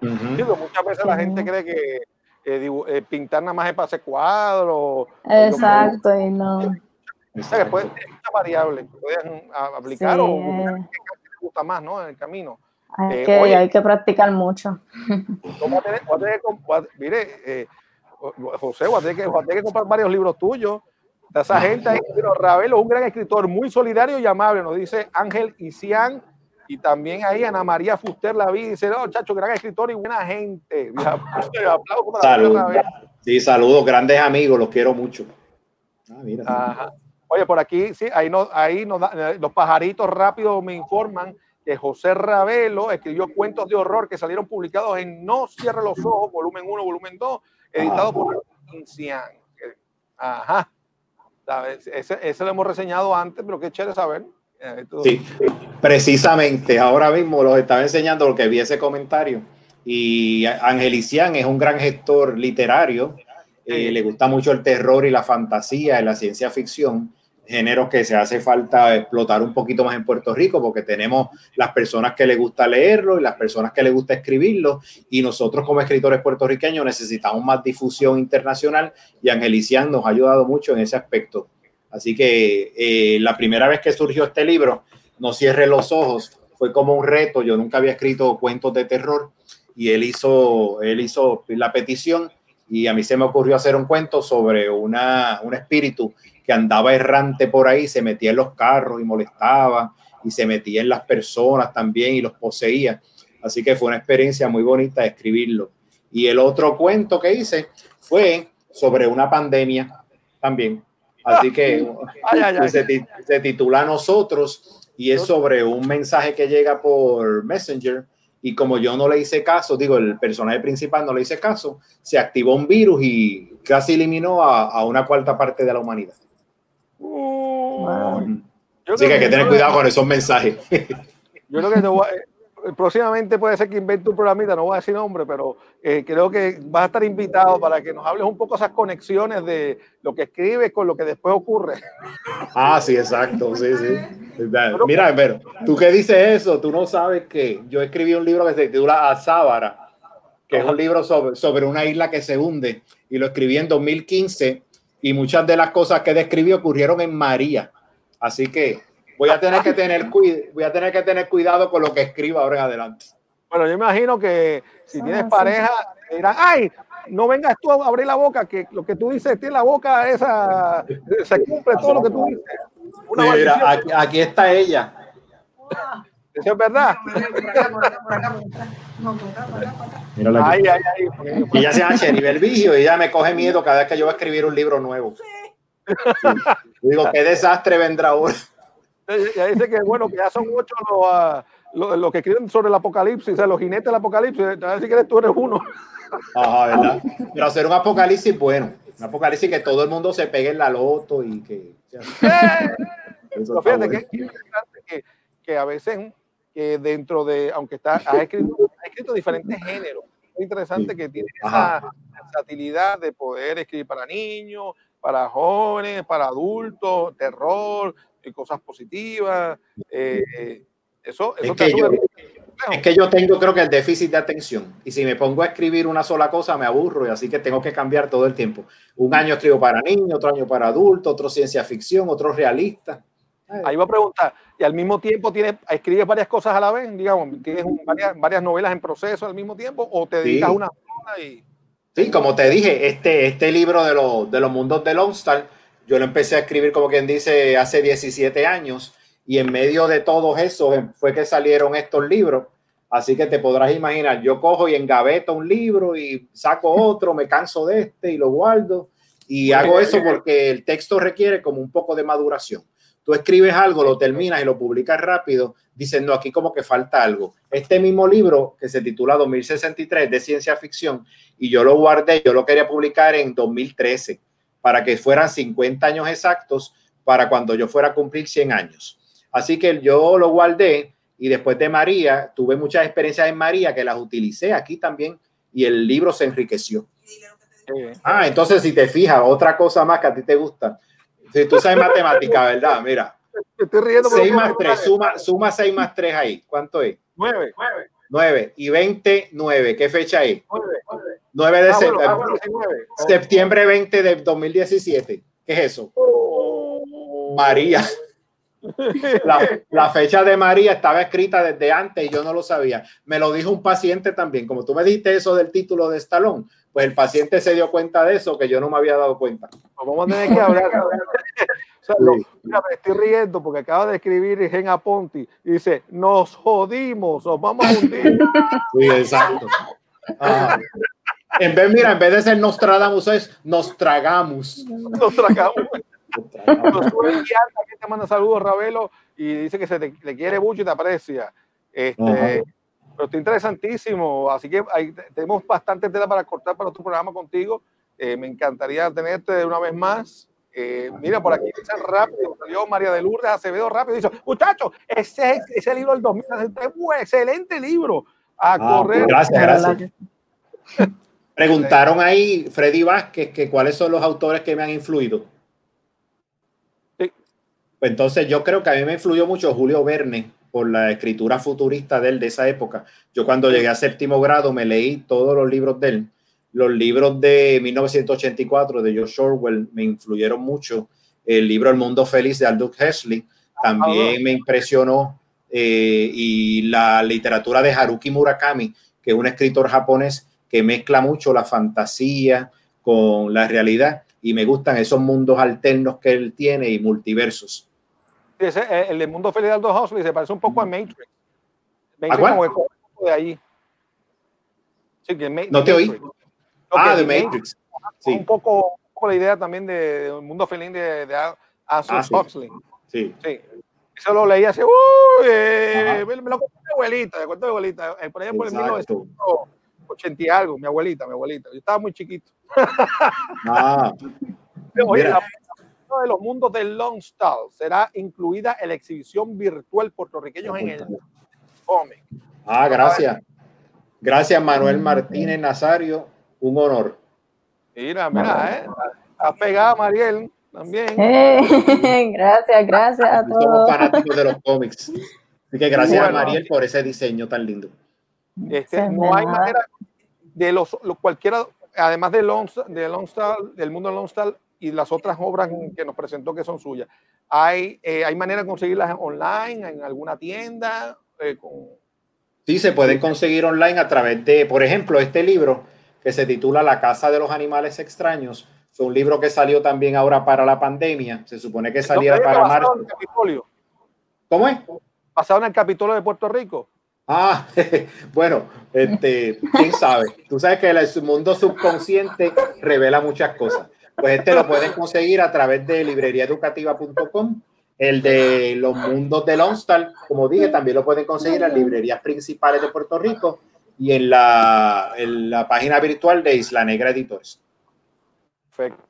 muchas veces la gente cree que eh, eh, pintar nada más es para hacer cuadros. Exacto, y no. O sea, que puede ser muchas variables que pueden aplicar o que gusta más, ¿no? En el camino. Hay, eh, que, hay que practicar mucho. mire, José, voy a tener que comprar varios libros tuyos esa gente ahí, pero Ravelo es un gran escritor, muy solidario y amable, nos dice Ángel Isian. Y también ahí Ana María Fuster la vi, dice, no, chacho, gran escritor y buena gente. Saludos. Sí, saludos, grandes amigos, los quiero mucho. Ah, Oye, por aquí, sí, ahí, no, ahí nos eh, los pajaritos rápidos me informan que José Ravelo escribió cuentos de horror que salieron publicados en No Cierre los Ojos, volumen 1, volumen 2, editado ah. por Incian. Ajá. Ese, lo hemos reseñado antes, pero qué chévere saber. Sí, precisamente. Ahora mismo los estaba enseñando lo que vi ese comentario. Y Angelician es un gran gestor literario. Eh, le gusta mucho el terror y la fantasía y la ciencia ficción géneros que se hace falta explotar un poquito más en Puerto Rico, porque tenemos las personas que le gusta leerlo y las personas que le gusta escribirlo, y nosotros como escritores puertorriqueños necesitamos más difusión internacional y Angelician nos ha ayudado mucho en ese aspecto. Así que eh, la primera vez que surgió este libro, No cierre los ojos, fue como un reto. Yo nunca había escrito cuentos de terror y él hizo, él hizo la petición y a mí se me ocurrió hacer un cuento sobre una, un espíritu que andaba errante por ahí, se metía en los carros y molestaba y se metía en las personas también y los poseía. Así que fue una experiencia muy bonita escribirlo. Y el otro cuento que hice fue sobre una pandemia también. Así que Se, titula Nosotros y es sobre un mensaje que llega por Messenger y como yo no le hice caso, digo, el personaje principal no le hice caso, se activó un virus y casi eliminó a una cuarta parte de la humanidad. Así que hay que tener cuidado con esos mensajes. Yo creo que eh, próximamente puede ser que invente un programita, no voy a decir nombre, pero eh, creo que vas a estar invitado para que nos hables un poco esas conexiones de lo que escribes con lo que después ocurre. Ah, sí, exacto, sí, sí. Mira, pero tú qué dices eso, tú no sabes que yo escribí un libro que se titula Azábara que es un libro sobre, sobre una isla que se hunde y lo escribí en 2015 y muchas de las cosas que describí ocurrieron en María. Así que voy a tener que tener, voy a tener, que tener cuidado con lo que escriba ahora en adelante. Bueno, yo imagino que si tienes pareja, dirán, ay, no vengas tú a abrir la boca, que lo que tú dices tiene la boca esa, se cumple todo lo que tú dices. Mira, aquí, está ella. Eso es verdad. Mira ay, ay, ay. Y ella se llama Cheribel Vigio y ella me coge miedo cada vez que yo voy a escribir un libro nuevo. Digo, qué desastre vendrá ahora. Ya dice que bueno, que ya son ocho los, uh, que escriben sobre el apocalipsis, o sea, los jinetes del apocalipsis. A ver si quieres tú eres uno. Ajá, ¿verdad? Pero hacer un apocalipsis bueno. Un apocalipsis que todo el mundo se pegue en la loto y que. fíjate que, que, a veces que dentro de, aunque está, ha escrito, ha escrito diferentes géneros. Es interesante que tiene esa versatilidad de poder escribir para niños, para jóvenes, para adultos, terror, y cosas positivas. Eh, eso, eso es, que yo, es que yo tengo, creo que el déficit de atención. Y si me pongo a escribir una sola cosa, me aburro. Y así que tengo que cambiar todo el tiempo. Un año escribo para niños, otro año para adultos, otro ciencia ficción, otro realista. Ahí va a preguntar, y al mismo tiempo tienes, escribes varias cosas a la vez, digamos, tienes varias, varias novelas en proceso al mismo tiempo, o te dedicas a una y Sí, como te dije, este, este libro de, de los mundos de Lone Star, yo lo empecé a escribir, como quien dice, hace 17 años, y en medio de todos esos fue que salieron estos libros. Así que te podrás imaginar, yo cojo y engaveto un libro y saco otro, me canso de este y lo guardo. Y hago eso porque el texto requiere como un poco de maduración. Tú escribes algo, lo terminas y lo publicas rápido, diciendo aquí como que falta algo. Este mismo libro que se titula 2063 de ciencia ficción y yo lo guardé, yo lo quería publicar en 2013 para que fueran 50 años exactos para cuando yo fuera a cumplir 100 años. Así que yo lo guardé y después de María tuve muchas experiencias en María que las utilicé aquí también y el libro se enriqueció. Ah, entonces si te fijas, otra cosa más que a ti te gusta. Si tú sabes matemática, ¿verdad? Mira. Estoy riendo 6 más 3, suma, suma 6 más 3 ahí. ¿Cuánto es? 9. 9. Y 20, 9. ¿Qué fecha es? 9. 9 de ah, septiembre. Ah, bueno, septiembre 20 de 2017. ¿Qué es eso? Oh. María. La, la, fecha de María estaba escrita desde antes y yo no lo sabía. Me lo dijo un paciente también. Como tú me dijiste eso del título de Estalón, pues el paciente se dio cuenta de eso que yo no me había dado cuenta. Vamos a tener que hablar. mira, me estoy riendo porque acaba de escribir Gen Aponti y dice: Nos jodimos, nos vamos a hundir. Sí, exacto. En vez, mira, en vez de ser Nostradamus, es nos tragamos. Nos tragamos. que te manda saludos, Ravelo, y dice que se te, le quiere mucho y te aprecia. Este, pero está interesantísimo, así que tenemos bastante tela para cortar para otro programa contigo. Eh, me encantaría tenerte una vez más. Eh, mira, por aquí dice rápido, salió María de Lourdes Acevedo rápido, dice, muchachos, ese, ese libro del 2000 es un excelente libro. A ah, correr. Gracias, gracias. Preguntaron ahí, Freddy Vázquez, que cuáles son los autores que me han influido. Sí. Pues entonces yo creo que a mí me influyó mucho Julio Verne por la escritura futurista de él de esa época. Yo cuando llegué a séptimo grado me leí todos los libros de él. Los libros de 1984 de George Orwell me influyeron mucho. El libro El Mundo Feliz de Aldous Huxley también me impresionó. Eh, y la literatura de Haruki Murakami, que es un escritor japonés que mezcla mucho la fantasía con la realidad y me gustan esos mundos alternos que él tiene y multiversos. Eh, el, mundo feliz de Aldo Huxley se parece un poco a Matrix. Matrix como de ahí. Sí, que no te oí. ah, de Matrix. Sí. Un, poco, un poco la idea también de, un mundo feliz de, de Aldous ah, Huxley. Sí. sí. Eso lo leí hace, uh, eh, me, lo contó mi abuelita, me contó mi abuelita, eh, por allá por el 1980 y algo, mi abuelita, mi abuelita. Yo estaba muy chiquito. Ah, Oye, de los mundos del Longstall será incluida en la exhibición virtual puertorriqueños en el cómic. Ah, gracias. Gracias, Manuel Martínez Nazario. Un honor. Mira, mira, ¿eh? Has pegado, Mariel, también. Eh, gracias, gracias a todos. Somos fanáticos de los cómics. Así que gracias a Mariel por ese diseño tan lindo. Este, no hay manera de los, cualquiera, además de de del mundo de Lone Star y las otras obras que nos presentó que son suyas, ¿hay, eh, ¿hay manera de conseguirlas online, en alguna tienda? Eh, Sí, se pueden conseguir online a través de, por ejemplo, este libro que se titula La Casa de los Animales Extraños. Fue un libro que salió también ahora para la pandemia. Se supone que salía para marzo. ¿Cómo es? Basado en el capítulo de Puerto Rico. Ah, bueno, este, quién sabe. Tú sabes que el mundo subconsciente revela muchas cosas. Pues este lo pueden conseguir a través de libreriaeducativa.com. El de los mundos de Lonstar, como dije, también lo pueden conseguir en librerías principales de Puerto Rico y en la, en la página virtual de Isla Negra Editores. Perfecto.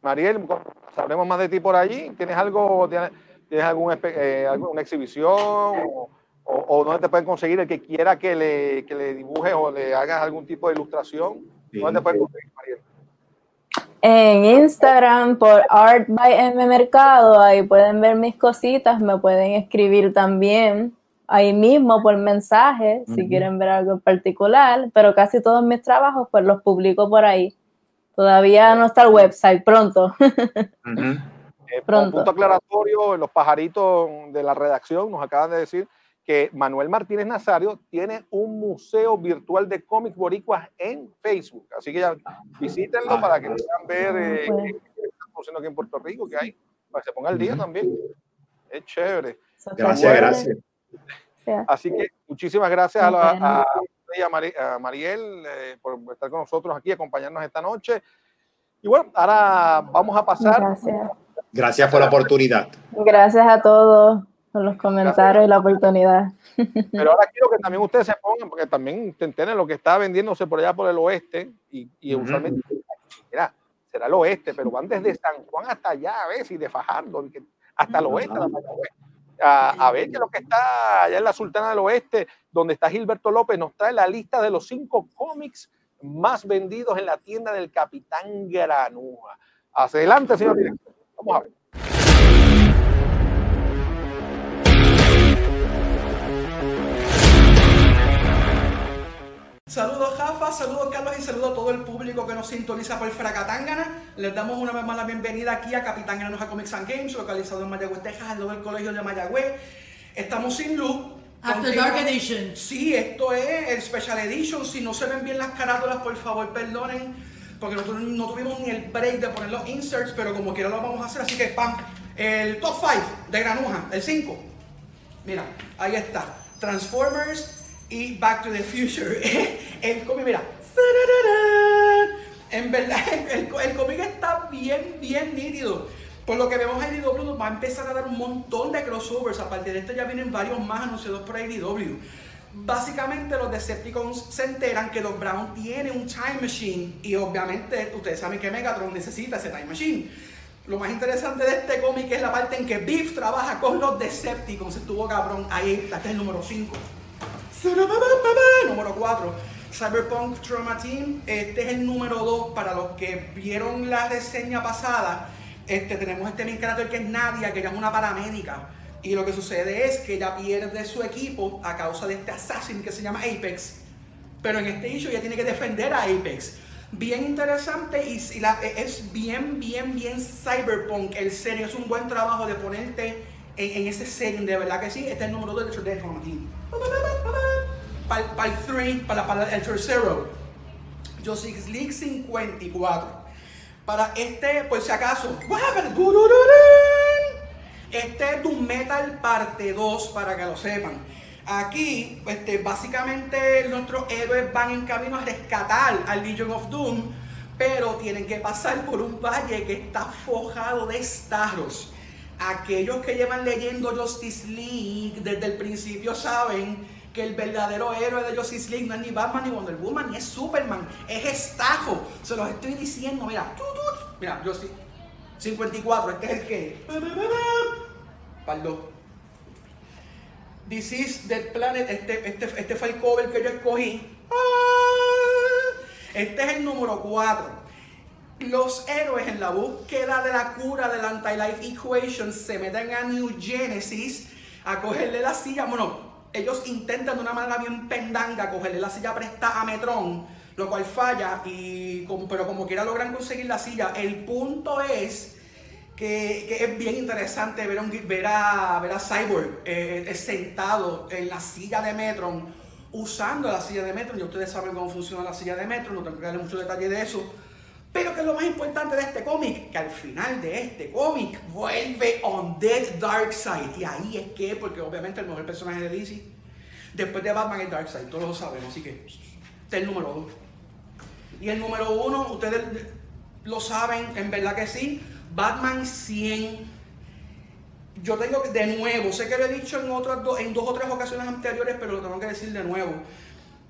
Mariel, sabremos más de ti por allí. ¿Tienes algo, tienes, algún, eh, alguna exhibición o, o, dónde te pueden conseguir el que quiera que le, que le dibujes o le hagas algún tipo de ilustración? ¿Dónde te pueden conseguir, Mariel? En Instagram por Art by M Mercado, ahí pueden ver mis cositas, me pueden escribir también ahí mismo por mensaje si quieren ver algo en particular, pero casi todos mis trabajos pues los publico por ahí. Todavía no está el website, pronto. Eh, pronto. punto aclaratorio, los pajaritos de la redacción nos acaban de decir que Manuel Martínez Nazario tiene un museo virtual de cómics boricuas en Facebook. Así que ya visítenlo para que puedan ver eh, qué está produciendo aquí en Puerto Rico, que hay, para que se ponga el día también. Es chévere. Gracias, gracias. Así que muchísimas gracias a, la, a, Mariel eh, por estar con nosotros aquí, acompañarnos esta noche. Y bueno, ahora vamos a pasar. Gracias. Gracias por la oportunidad. Gracias a todos por los comentarios y la oportunidad. Pero ahora quiero que también ustedes se pongan, porque también entienden lo que está vendiéndose por allá por el oeste, y, y usualmente, mira, será el oeste, pero van desde San Juan hasta allá, a ver, si de Fajardo, hasta el oeste, a, a ver que lo que está allá en la Sultana del Oeste, donde está Gilberto López, nos trae la lista de los cinco cómics más vendidos en la tienda del Capitán Granuja. Adelante, señor director. Vamos a ver. Saludos Jafa, saludos Carlos y saludos a todo el público que nos sintoniza por Fracatangana. Les damos una vez más la bienvenida aquí a Capitán Granuja Comics and Games, localizado en Mayagüez, Texas, al lado del colegio de Mayagüez. Estamos sin luz. After Dark Edition. Sí, esto es el Special Edition. Si no se ven bien las carátulas, por favor perdonen, porque nosotros no tuvimos ni el break de poner los inserts, pero como quiera lo vamos a hacer. Así que, pam, el top 5 de Granuja, el 5. Mira, ahí está. Transformers, y Back to the Future. el cómic, mira. En verdad, el, cómic está bien, bien nítido. Por lo que vemos, IDW va a empezar a dar un montón de crossovers. Aparte de esto, ya vienen varios más anunciados por IDW. Básicamente, los Decepticons se enteran que Doc Brown tiene un Time Machine. Y obviamente, ustedes saben que Megatron necesita ese Time Machine. Lo más interesante de este cómic es la parte en que Beef trabaja con los Decepticons. Estuvo cabrón. Ahí está, es el número 5. Número 4. Cyberpunk Trauma Team. Este es el número 2 para los que vieron la reseña pasada. Este, tenemos este main character que es Nadia, que ella es una paramédica. Y lo que sucede es que ella pierde su equipo a causa de este assassin que se llama Apex. Pero en este issue ella tiene que defender a Apex. Bien interesante y, es bien, bien, bien cyberpunk. El serio es un buen trabajo de ponerte en, ese setting, de verdad que sí. Este es el número 2 de Trauma Team para el 3, para, para, el tercero, Justice League 54. Para este, por si acaso, este es Doom Metal parte 2, para que lo sepan. Aquí, este, básicamente nuestros héroes van en camino a rescatar al Legion of Doom, pero tienen que pasar por un valle que está forjado de starros. Aquellos que llevan leyendo Justice League desde el principio saben que el verdadero héroe de Justice League no es ni Batman ni Wonder Woman ni es Superman, es Estajo. Se los estoy diciendo, mira, mira, yo sí. 54, este es el que. Perdón. This is the planet, este, este, este fue el cover que yo escogí. Este es el número 4. Los héroes en la búsqueda de la cura del anti-life equation se meten a New Genesis a cogerle la silla. Bueno, ellos intentan de una manera bien pendanga cogerle la silla prestada a Metron, lo cual falla, y, pero como quiera logran conseguir la silla. El punto es que, es bien interesante ver, a, ver a Cyborg eh, eh, sentado en la silla de Metron, usando la silla de Metron. Ya ustedes saben cómo funciona la silla de Metron, no tengo que darle mucho detalle de eso. Pero que es lo más importante de este cómic, que al final de este cómic vuelve On Dead Darkseid. Y ahí es que, porque obviamente el mejor personaje de DC, después de Batman es Darkseid, todos lo sabemos, así que este es el número dos. Y el número uno, ustedes lo saben, en verdad que sí, Batman 100. Yo tengo de nuevo, sé que lo he dicho en, otras dos, en dos o tres ocasiones anteriores, pero lo tengo que decir de nuevo.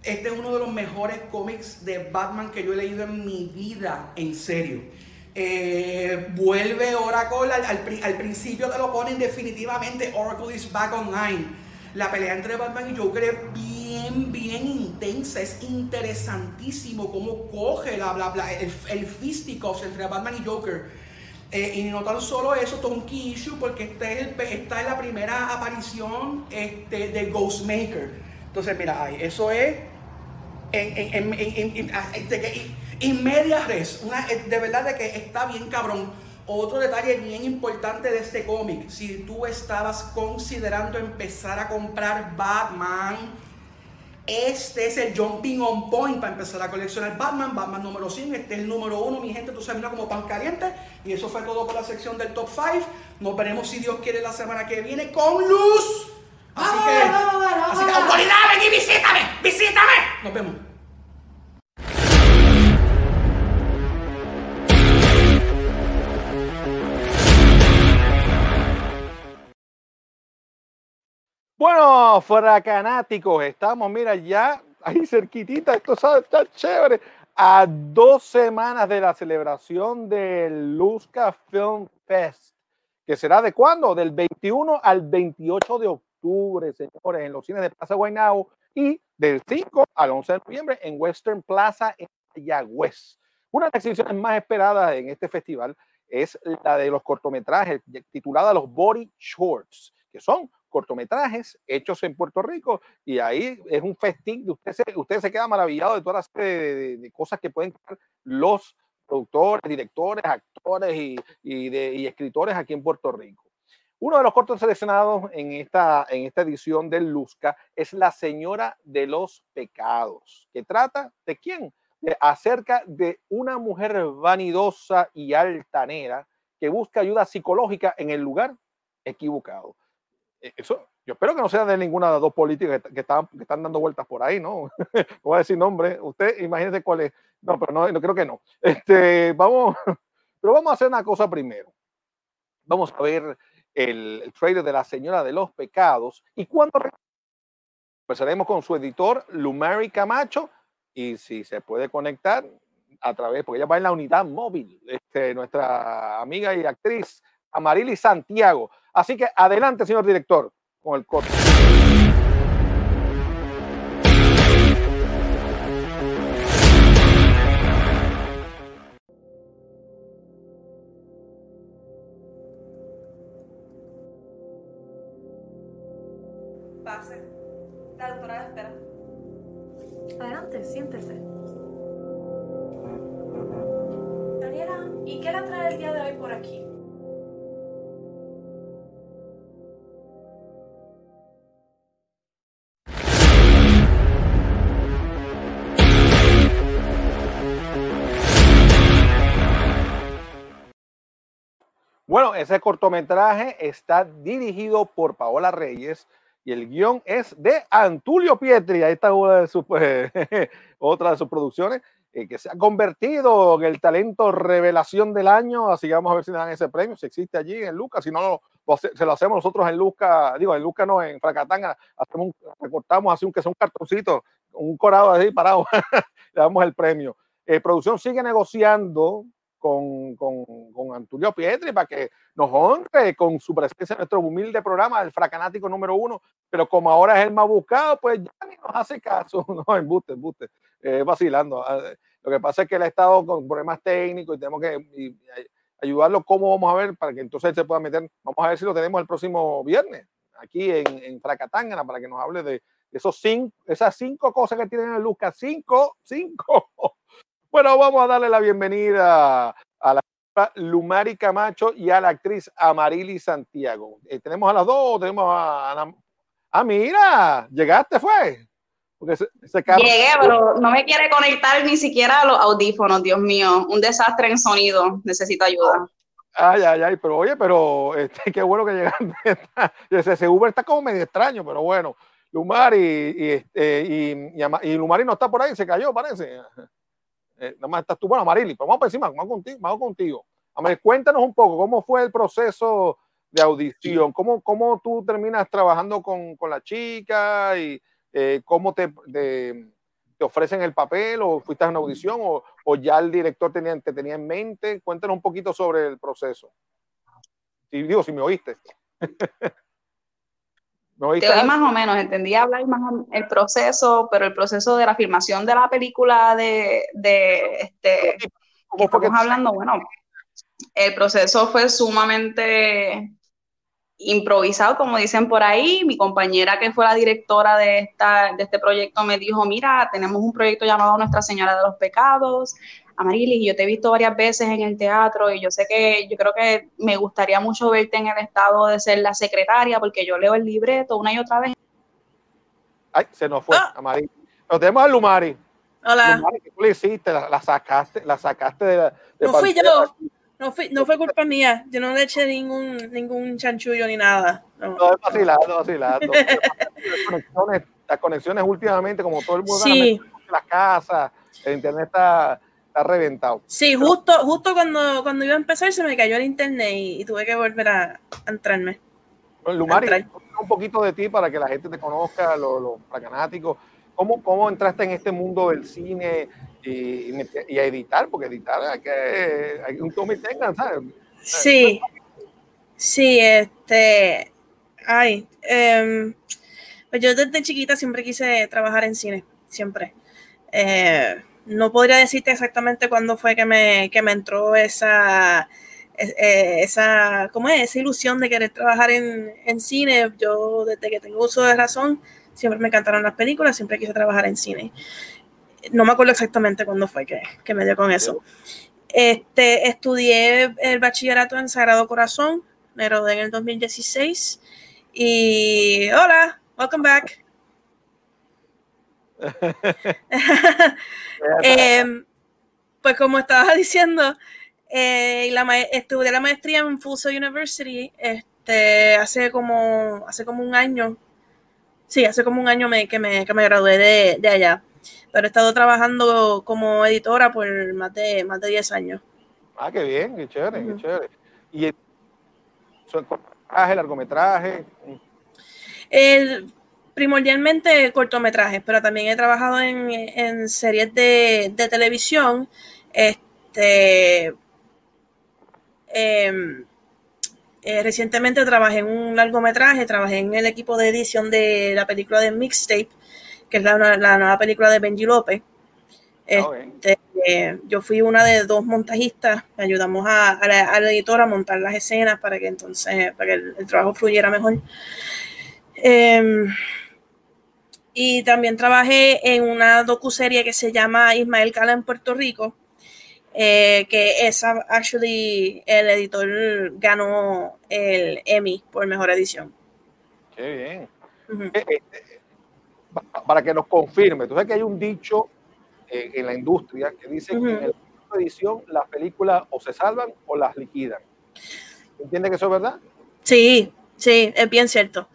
Este es uno de los mejores cómics de Batman que yo he leído en mi vida, en serio. Eh, vuelve Oracle, al, al, principio te lo ponen definitivamente, Oracle is back online. La pelea entre Batman y Joker es bien, bien intensa, es interesantísimo cómo coge la, bla, bla, el, el fisticuffs entre Batman y Joker. Eh, y no tan solo eso, key issue porque esta es, esta es la primera aparición este, de Ghostmaker. Entonces, mira, eso es en, en, en, en media res, una, de verdad de que está bien cabrón. Otro detalle bien importante de este cómic, si tú estabas considerando empezar a comprar Batman, este es el jumping on point para empezar a coleccionar Batman, Batman número 5, este es el número 1, mi gente, tú sabes, como pan caliente. Y eso fue todo por la sección del top 5. Nos veremos si Dios quiere la semana que viene con luz. Así que, así que autoridad, ven y visítame, visítame. Nos vemos. Bueno, fuera canáticos, estamos, mira, ya ahí cerquitita, esto está chévere. A dos semanas de la celebración del Luzca Film Fest, que será de cuándo? Del 21 al 28 de octubre señores, en los cines de Plaza Guaynabo y del 5 al 11 de noviembre en Western Plaza en Mayagüez. Una de las exhibiciones más esperadas en este festival es la de los cortometrajes titulada Los Body Shorts, que son cortometrajes hechos en Puerto Rico y ahí es un festín, usted se, usted se queda maravillado de todas las de, de, cosas que pueden crear los productores, directores, actores y, y, de, y escritores aquí en Puerto Rico. Uno de los cortos seleccionados en esta, en esta edición del Luzca es La Señora de los Pecados, que trata de quién? De, acerca de una mujer vanidosa y altanera que busca ayuda psicológica en el lugar equivocado. E, eso, yo espero que no sea de ninguna de las dos políticas que, están, que están dando vueltas por ahí, ¿no? Voy a decir nombre. Usted imagínese cuál es. No, pero no, no creo que no. Este, vamos, pero vamos a hacer una cosa primero. Vamos a ver el, el trailer de La Señora de los Pecados. Y cuando empezaremos con su editor, Lumari Camacho, y si se puede conectar a través, porque ella va en la unidad móvil, este, nuestra amiga y actriz Amarili Santiago. Así que adelante, señor director, con el corte. Bueno, ese cortometraje está dirigido por Paola Reyes, y el guion es de Antulio Pietri. Ahí está una de sus, pues, otra de sus producciones eh, que se ha convertido en el talento revelación del año. Así que vamos a ver si dan ese premio, si existe allí en Lucas. Si no, se lo hacemos nosotros en Lucas, digo, en Lucas no, en Fracatanga, hacemos recortamos así, aunque sea un cartoncito, un corado así parado, le damos el premio. Eh, producción sigue negociando con, con, con, Antulio Pietri para que nos honre con su presencia en nuestro humilde programa, el Fracanático número uno. Pero como ahora es el más buscado, pues ya ni nos hace caso. No, embuste, embuste, eh, vacilando. Ah, lo que pasa es que él ha estado con problemas técnicos y tenemos que ayudarlo cómo vamos a ver para que entonces se pueda meter. Vamos a ver si lo tenemos el próximo viernes aquí en, en Fracatangana para que nos hable de esos cinco, esas cinco cosas que tienen en Lucas. Cinco, cinco. Bueno, vamos a darle la bienvenida a la Lumari Camacho y a la actriz Amarili Santiago. Eh, ¿Tenemos a las dos tenemos a? Ah, mira, llegaste, fue. Porque se, se Llegué, pero no me quiere conectar ni siquiera a los audífonos, Dios mío. Un desastre en sonido. Necesito ayuda. Ay, ay, ay, pero oye, pero este, qué bueno que llegaste. Ese Uber está como medio extraño, pero bueno. Lumari y, este, y, y, y, Lumari no está por ahí, se cayó, parece. Eh, nada más estás tú, bueno, Marili, pues vamos por encima, vamos contigo. Vamos contigo. A ver, cuéntanos un poco cómo fue el proceso de audición, cómo, cómo tú terminas trabajando con, con la chica y eh, cómo te, de, te, ofrecen el papel o fuiste a una audición o, o ya el director tenía, te tenía en mente. Cuéntanos un poquito sobre el proceso. Si, digo, si me oíste. Te oí más o menos, entendí hablar más el proceso, pero el proceso de la filmación de la película de, de este, que estamos hablando, bueno, el proceso fue sumamente improvisado, como dicen por ahí. Mi compañera que fue la directora de, esta, de este proyecto me dijo, mira, tenemos un proyecto llamado Nuestra Señora de los Pecados, Amarilis, yo te he visto varias veces en el teatro y yo sé que yo creo que me gustaría mucho verte en el estado de ser la secretaria porque yo leo el libreto una y otra vez. Ay, se nos fue, ah. Amarilis. Pero tenemos a Lumari. Hola. Lumari, ¿qué tú le hiciste? La, la, sacaste, la sacaste de la... De no fui yo. No, fui, no fue culpa mía. Yo no le eché ningún, ningún chanchullo ni nada. No, no es vacilando, vacilando. las, conexiones, las conexiones últimamente, como todo el mundo sí. las casas, el internet está está reventado. Sí, justo, justo cuando, cuando iba a empezar se me cayó el internet y, tuve que volver a, entrarme. Bueno, Lumari, un poquito de ti para que la gente te conozca, los, los fracanáticos. ¿Cómo, ¿Cómo entraste en este mundo del cine y, y a editar? Porque editar hay que, hay un tome tengan, ¿sabes? Sí, sí, este, ay, um, pues yo desde chiquita siempre quise trabajar en cine, siempre. Eh, no podría decirte exactamente cuándo fue que me, que me entró esa, eh, esa, ¿cómo es? esa ilusión de querer trabajar en, en, cine. Yo desde que tengo uso de razón, siempre me encantaron las películas, siempre quise trabajar en cine. No me acuerdo exactamente cuándo fue que, que me dio con eso. Este, estudié el bachillerato en Sagrado Corazón, me gradué en el 2016. Y hola, welcome back. eh, pues como estaba diciendo, eh, la estudié la maestría en Fuso University este, hace, como, hace como un año. Sí, hace como un año me, que, me, que me gradué de, de, allá. Pero he estado trabajando como editora por más de, más de 10 años. Ah, qué bien, qué chévere, uh -huh. qué chévere. ¿Y el, cortometraje, largometraje? El, primordialmente cortometrajes, pero también he trabajado en, en series de, de, televisión. Este, eh, eh, recientemente trabajé en un largometraje, trabajé en el equipo de edición de la película de Mixtape, que es la, la nueva película de Benji López. Este, eh, yo fui una de dos montajistas, ayudamos a, a, la, a, la, editora a montar las escenas para que entonces, para que el, el trabajo fluyera mejor. Eh, y también trabajé en una docuserie que se llama Ismael Cala en Puerto Rico, eh, que esa, actually, el editor ganó el Emmy por mejor edición. Qué bien. Uh -huh. Para que nos confirme, tú sabes que hay un dicho eh, en la industria que dice uh -huh. que en la edición las películas o se salvan o las liquidan. ¿Entiendes que eso es verdad? Sí, sí, es bien cierto.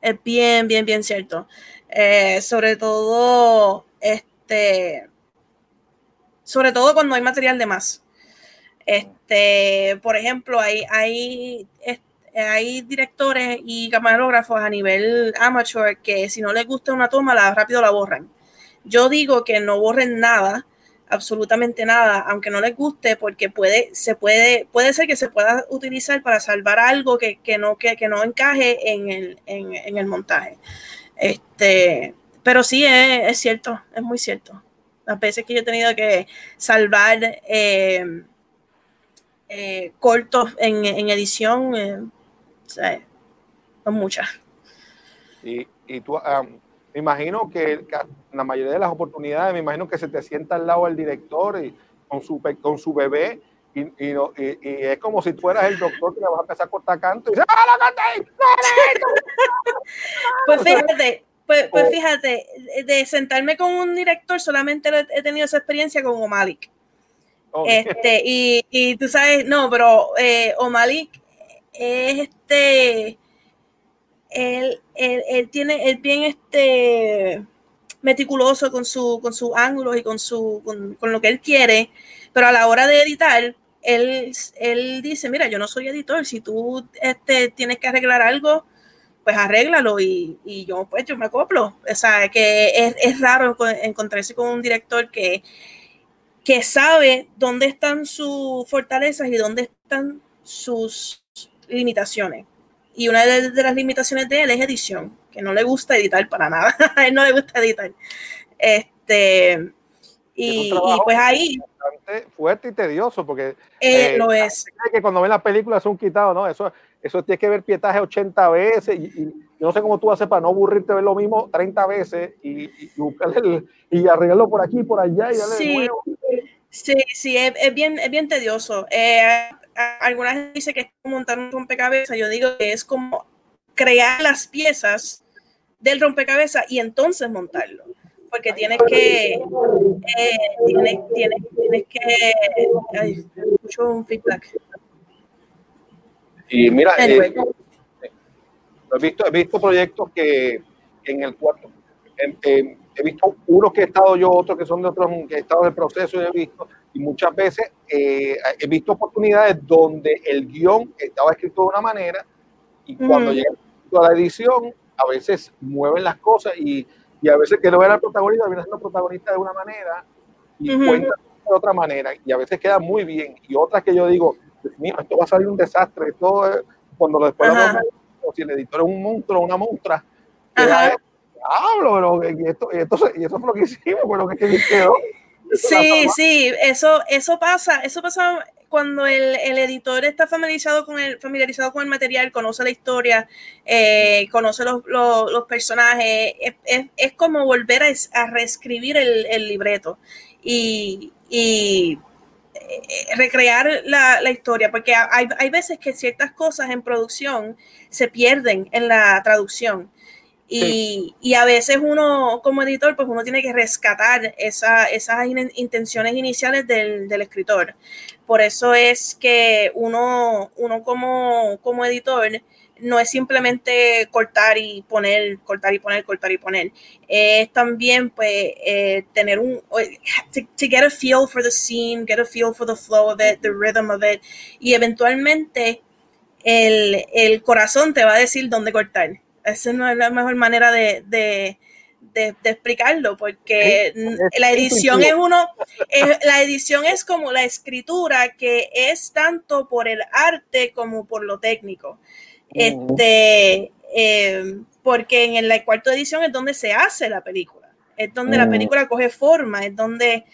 Es bien, bien, bien cierto. Eh, sobre todo, este, sobre todo cuando hay material de más. Este, por ejemplo, hay, hay, hay directores y camarógrafos a nivel amateur que si no les gusta una toma, la, rápido la borran. Yo digo que no borren nada, absolutamente nada, aunque no les guste, porque puede, se puede, puede ser que se pueda utilizar para salvar algo que, que no, que, que, no encaje en el, en, el montaje. Este, pero sí, es, es, cierto, es muy cierto. Las veces que yo he tenido que salvar eh, eh, cortos en, en edición, eh, son muchas. Y, y tú, me imagino que la mayoría de las oportunidades, me imagino que se te sienta al lado del director y con su, con su bebé y, y, y, es como si tú fueras el doctor que le vas a empezar a cortar canto y dices, ¡Ah, la canté! pues fíjate, pues, pues, fíjate, de sentarme con un director solamente he tenido esa experiencia con Omalik. Este, y, y, tú sabes, no, pero eh, Omalik este él, él, tiene, él bien este meticuloso con su, con sus ángulos y con su, con, lo que él quiere, pero a la hora de editar, él, él dice, mira, yo no soy editor, si tú este, tienes que arreglar algo, pues arréglalo y, y yo pues yo me acoplo. O sea, que es, es, raro encontrarse con un director que, que sabe dónde están sus fortalezas y dónde están sus limitaciones. Y una de, las limitaciones de él es edición, que no le gusta editar para nada. a él no le gusta editar. Este, y, pues ahí. Fuerte y tedioso, porque. Eh, lo es. Que cuando ven la película son quitados, ¿no? Eso, eso tiene que ver pietaje 80 veces. Y, yo no sé cómo tú haces para no aburrirte ver lo mismo 30 veces y, y, y arreglarlo por aquí, por allá y darle sí, Sí, sí, es, bien, es bien tedioso. Eh, algunas dicen que es como montar un rompecabezas, yo digo que es como crear las piezas del rompecabezas y entonces montarlo. Porque tienes que, eh, tienes, tienes, tienes, que, ay, escucho un feedback. Y mira, eh, he, visto, he visto proyectos que en el cuarto, he visto unos que he estado yo, otros que son de otros que he estado en el proceso y he visto y muchas veces eh, he visto oportunidades donde el guion estaba escrito de una manera y cuando llega a la edición, a veces mueven las cosas y, y a veces que no era el protagonista, viene siendo protagonista de una manera y cuenta de otra manera. Y a veces queda muy bien. Y otras que yo digo, mío, esto va a salir un desastre, todo cuando después lo si el editor es un monstruo o una monstrua, hablo, y, esto, y, esto, y eso fue lo que hicimos, lo que quedó. Sí, sí, eso, eso pasa, eso pasa cuando el, el, editor está familiarizado con el, familiarizado con el material, conoce la historia, eh, conoce los, los, los personajes, es, es, es, como volver a, a reescribir el, el, libreto y, y eh, recrear la, la, historia, porque hay, hay veces que ciertas cosas en producción se pierden en la traducción. Y, y, a veces uno como editor, pues uno tiene que rescatar esa, esas intenciones iniciales del, del, escritor. Por eso es que uno, uno como, como editor no es simplemente cortar y poner, cortar y poner, cortar y poner. Es también pues eh, tener un, to, to, get a feel for the scene, get a feel for the flow of it, the rhythm of it. Y eventualmente el, el corazón te va a decir dónde cortar esa no es la mejor manera de, de, de, explicarlo, porque la edición es uno, la edición es como la escritura que es tanto por el arte como por lo técnico. Este, eh, porque en la cuarta edición es donde se hace la película, es donde la película coge forma, es donde,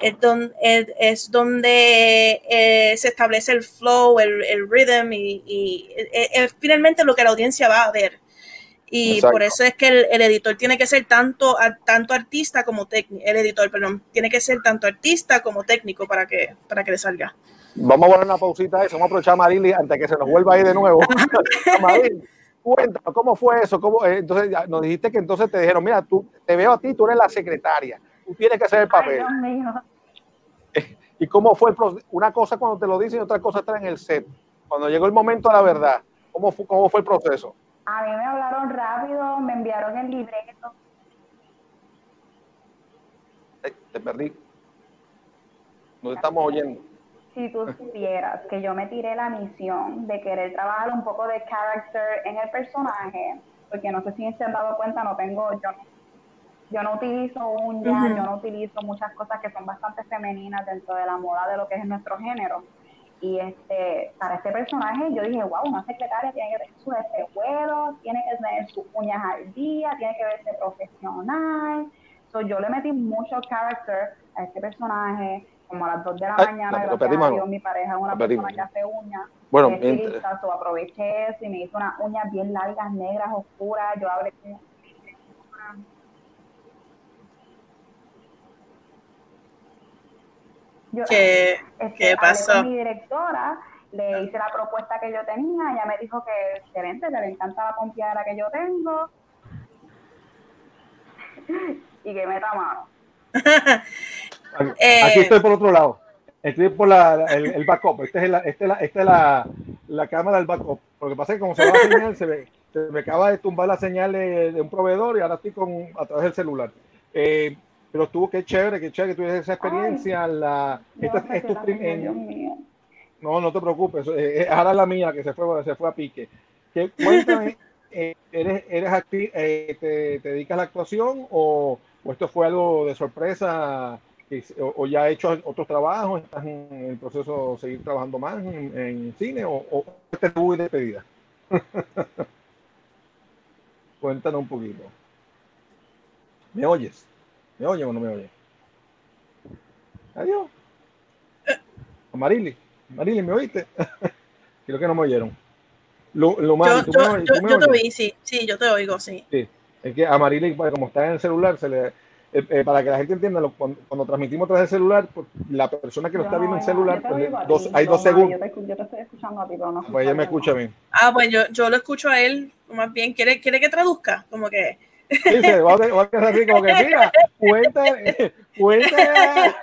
es donde, es, donde eh, se establece el flow, el, el rhythm y, y eh, es finalmente lo que la audiencia va a ver. Y por eso es que el, editor tiene que ser tanto, tanto artista como técnico, el editor, perdón, tiene que ser tanto artista como técnico para que, para que le salga. Vamos a poner una pausita eso, vamos a aprovechar a Marily antes que se nos vuelva ahí de nuevo. Marily, cuéntanos, ¿cómo fue eso? ¿Cómo, eh, entonces nos dijiste que entonces te dijeron, mira, tú, te veo a ti, tú eres la secretaria, tú tienes que hacer el papel. ¿Y cómo fue el Una cosa cuando te lo dicen y otra cosa está en el set. Cuando llegó el momento de la verdad, ¿cómo fue, cómo fue el proceso? A mí me hablaron rápido, me enviaron el libreto. te perdí. No te estamos oyendo. Si tú supieras que yo me tiré la misión de querer trabajar un poco de character en el personaje, porque no sé si se han dado cuenta, no tengo, yo, yo no utilizo un yo no utilizo muchas cosas que son bastante femeninas dentro de la moda de lo que es nuestro género. Y este, para este personaje yo dije, wow, una secretaria tiene que tener su espejuelos, tiene que tener sus uñas al día, tiene que verse profesional. So, yo le metí mucho character a este personaje. como a las 2 de la mañana, no, gracias a Dios, mi pareja es una persona que hace uñas. Bueno, estilista, so aproveché eso y me hizo unas uñas bien largas, negras, oscuras. Yo hablé yo, ¿Qué, este, qué hablé pasó? con mi directora, le hice la propuesta que yo tenía, ella me dijo que excelente, que le encanta la pompeadera que yo tengo y que meta mano. Aquí, Eh, aquí estoy por otro lado. Estoy por la, la- el, el backup. Esta es, la, esta es, la, esta es la, la cámara del backup. Lo que pasa es que como se va la señal, se me, se me acaba de tumbar la señal de, de un proveedor y ahora estoy con, a través del celular. Eh, pero estuvo, qué chévere, qué chévere que tuvieses esa experiencia. la, Yo esta- no es tu la prim- tengo, en- Dios mío. no, no te preocupes. eh, eh, ahora la mía que se fue, se fue a pique. Que, cuéntame, eh, ¿eres, eres acti- eh, te, te dedicas a la actuación o, o esto fue algo de sorpresa que o, o ya has hecho otros trabajos? ¿Estás en el proceso de seguir trabajando más en, en cine o, o este es tu despedida? Cuéntanos un poquito. ¿Me oyes? ¿Me oyes o no me oyes? Adiós. Marily, Marily, ¿me oíste? Creo que no me oyeron. Lumari, Yo, ¿tú yo, me, yo, tú me yo te oí, sí, sí, yo te oigo, sí. Sí. Es que a Marily, pues, como está en el celular, se le, eh, eh, para que la gente entienda, lo- cuando, cuando transmitimos a través del celular, pues, la persona que lo está viendo en celular, pues, oigo dos- hay dos segundos. Yo te, escu- yo te estoy escuchando a ti, pero no Pues ella me escucha a mí. Ah, pues yo, yo lo escucho a él, más bien, ¿quiere, quiere que traduzca? Como que, Se va a, va a quedar así como que, mira, cuéntale, cuéntale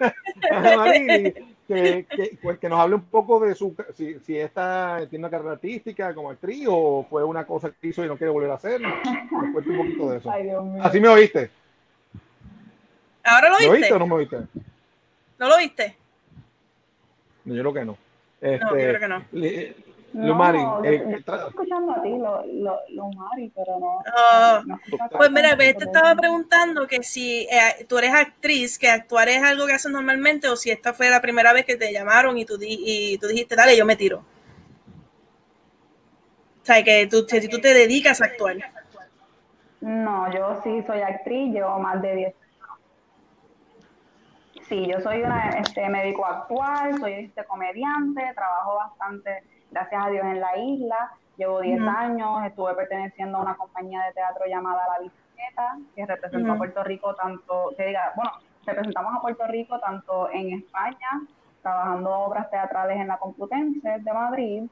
a Marily que, que, pues, que nos hable un poco de su, si, si esta tiene una carrera artística como actriz o fue una cosa que hizo y no quiere volver a hacer. Nos cuente un poquito de eso. Ay, Dios mío. ¿Así me oíste? ¿ahora lo ¿Me viste? oíste o no me oíste? ¿No lo viste? No, yo creo que no. Este, No, yo creo que no. le- No, Lumari, eh, yo estoy escuchando a ti, lo, lo, lo Mari, pero no. No Pues mira, pues, te estaba preguntando que si eh, tú eres actriz, que actuar es algo que haces normalmente o si esta fue la primera vez que te llamaron y tú, di- y tú dijiste, dale, yo me tiro. O sea, que tú, si tú te dedicas a actuar. No, yo sí soy actriz, llevo más de 10 Sí, yo soy una este, médico actual, soy este, comediante, trabajo bastante, gracias a Dios, en la isla. Llevo 10 Ujú. años, estuve perteneciendo a una compañía de teatro llamada La Bicicleta, que representó a. Puerto Rico tanto, que diga, bueno, representamos a Puerto Rico tanto en España, trabajando obras teatrales en la Complutense de Madrid,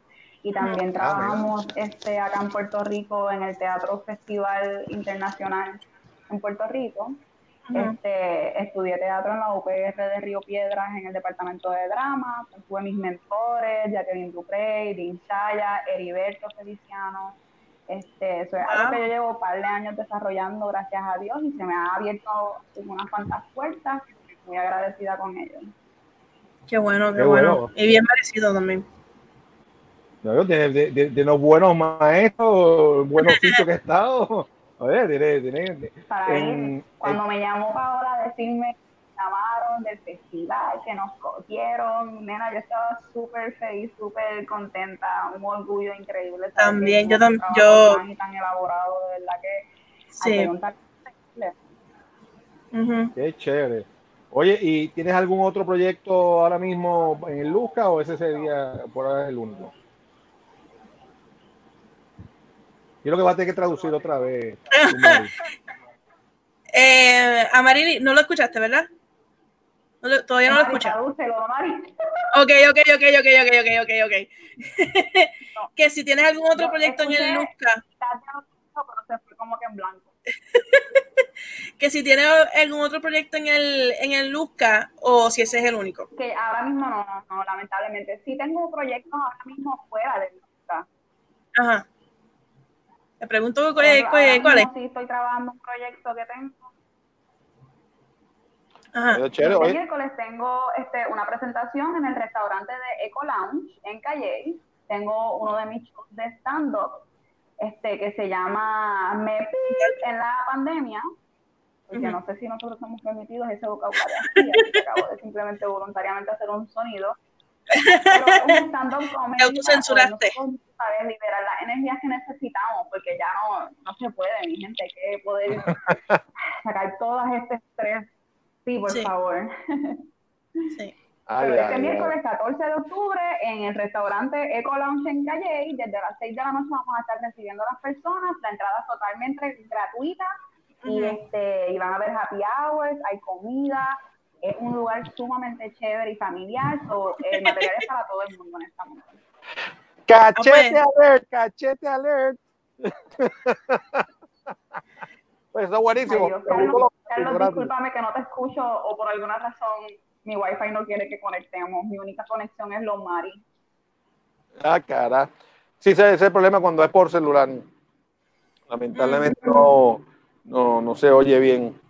y también Ah, trabajamos este, acá en Puerto Rico en el Teatro Festival Internacional en Puerto Rico. Este, estudié teatro en la UPR de Río Piedras en el departamento de drama. Pues, tuve mis mentores, Jacqueline Duprey, Dean Chaya, Heriberto Feliciano. Este, eso es algo que yo llevo un par de años desarrollando, gracias a Dios, y se me ha abierto unas cuantas puertas. Muy agradecida con ellos. Qué bueno, qué, Qué bueno. bueno. Y bien merecido también. no, de, de, de, de los buenos maestros, buenos sitios que he estado. Tiene, tiene, Para mí, en- cuando me llamó Paola a decirme que me llamaron del festival, que nos cogieron, nena, yo estaba súper feliz, súper contenta, un orgullo increíble. También, yo hicimos un tam- trabajo yo- tan elaborado, de verdad que Sí. Qué chévere. Oye, ¿y tienes algún otro proyecto ahora mismo en el Luca o ese sería por ahora el único? Yo creo que va a tener que traducir otra vez. Eh, Amarili, no lo escuchaste, ¿verdad? No lo- todavía no lo escuchas. tradúcelo, Mari. Ok, ok, ok, ok, ok, ok, ok, ok. que si tienes algún otro proyecto en el Luzca, lo como que en blanco. que si tienes algún otro proyecto en el, en el Luzca o si ese es el único. Que ahora mismo no, no, no, lamentablemente. Sí tengo proyectos ahora mismo fuera de Luca. Ajá. Te pregunto cuál, cuál- cuál es. Sí estoy trabajando un proyecto que tengo. Ajá. Chévere, Este oye, miércoles tengo este, una presentación en el restaurante de Eco Lounge en Calle. Tengo uno de mis shows de stand-up este, que se llama Me en la pandemia, porque Ujú. no sé si nosotros estamos permitidos ese vocabulario así, acabo de simplemente voluntariamente hacer un sonido. Pero un stand-up comedy Te autocensuraste. para liberar las energías que necesitamos, porque ya no, no se puede, mi gente, hay que poder sacar todas este estrés. Sí, por Sí. favor. Sí. Pero este miércoles 14 de octubre en el restaurante Eco Lounge en Calle, desde las 6 de la noche vamos a estar recibiendo a las personas, la entrada es totalmente gratuita y este y van a haber happy hours, hay comida, es un lugar sumamente chévere y familiar, so, el material es para todo el mundo honestamente. Cachete ah, pues. alert, cachete alert. pues está buenísimo. Carlos, Carlos, discúlpame que no te escucho o por alguna razón mi wifi no quiere que conectemos. Mi única conexión es los Mari. Ah, cara. Sí, ese es el problema cuando es por celular. Lamentablemente no, no, se oye bien.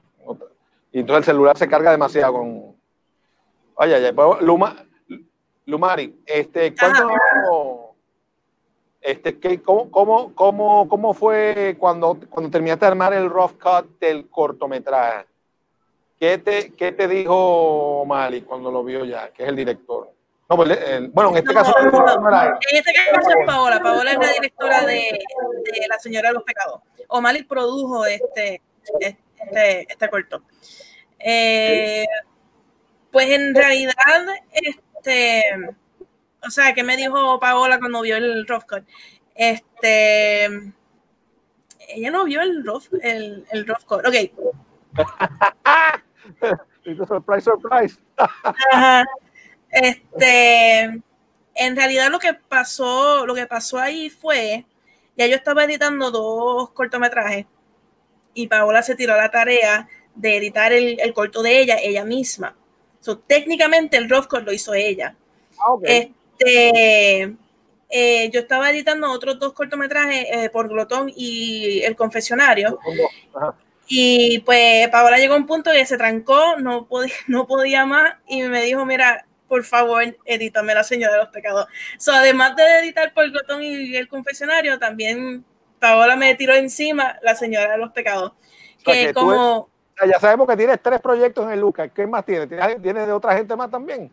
Y entonces el celular se carga demasiado con. Oye, oye, Luma, Lumari, este, ¿cuánto, este, ¿qué, cómo, cómo, cómo, cómo, fue cuando, cuando terminaste de armar el rough cut del cortometraje? ¿Qué te, ¿Qué te dijo Mali cuando lo vio ya, que es el director? No, pues, bueno, en este caso. en este caso es Paola. Paola es la directora de, de, La Señora de los Pecados. O Mali produjo este, este, este corto. Eh, pues en realidad, este, o sea, ¿qué me dijo Paola cuando vio el rough cut? Este, ella no vio el rough, el, el rough cut. Ok. surprise, surprise. Este, en realidad lo que pasó, lo que pasó ahí fue, ya yo estaba editando dos cortometrajes y Paola se tiró la tarea de editar el, corto de ella, ella misma. So, técnicamente el rough cut lo hizo ella. Ah, este, eh, yo estaba editando otros dos cortometrajes eh, por Glotón y El Confesionario. Y pues Paola llegó a un punto que se trancó, no podía, no podía más y me dijo, mira, por favor, edítame La Señora de los Pecados. So, además de editar por Glotón y El Confesionario, también Paola me tiró encima La Señora de los Pecados. que, como... ya sabemos que tienes tres proyectos en el Lucas. ¿Qué más tienes? ¿Tienes, de otra gente más también?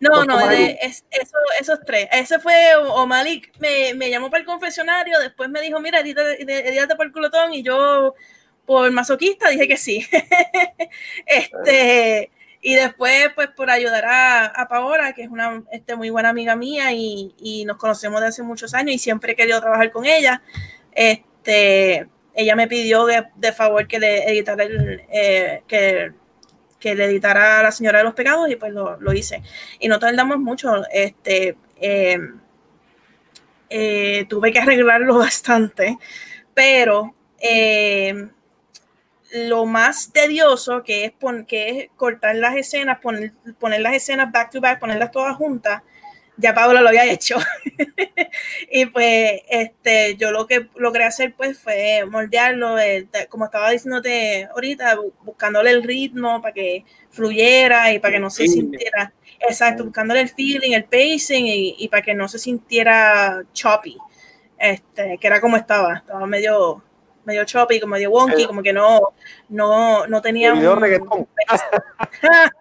No, no, es, eso, esos tres. Ese fue o Malik me, me, llamó para el confesionario, después me dijo, mira, edítate, edítate por Glotón y yo por masoquista dije que sí. este, y después, pues por ayudar a, a Paola, que es una este, muy buena amiga mía y, y, nos conocemos de hace muchos años y siempre he querido trabajar con ella, este, ella me pidió de, favor que le editara el, eh, que, que, le editara a La Señora de los Pecados y pues lo, lo hice. Y no tardamos mucho, este, eh, eh, tuve que arreglarlo bastante, pero lo más tedioso que es, que es cortar las escenas, poner, poner las escenas back to back, ponerlas todas juntas, ya Paula lo había hecho. y pues este, yo lo que logré hacer pues fue moldearlo, eh, como estaba diciéndote ahorita, buscándole el ritmo para que fluyera y para que no se sintiera, exacto, buscándole el feeling, el pacing y, y para que no se sintiera choppy, este, que era como estaba, estaba medio medio choppy, como medio wonky, como que no, no, no tenía un... reggaetón.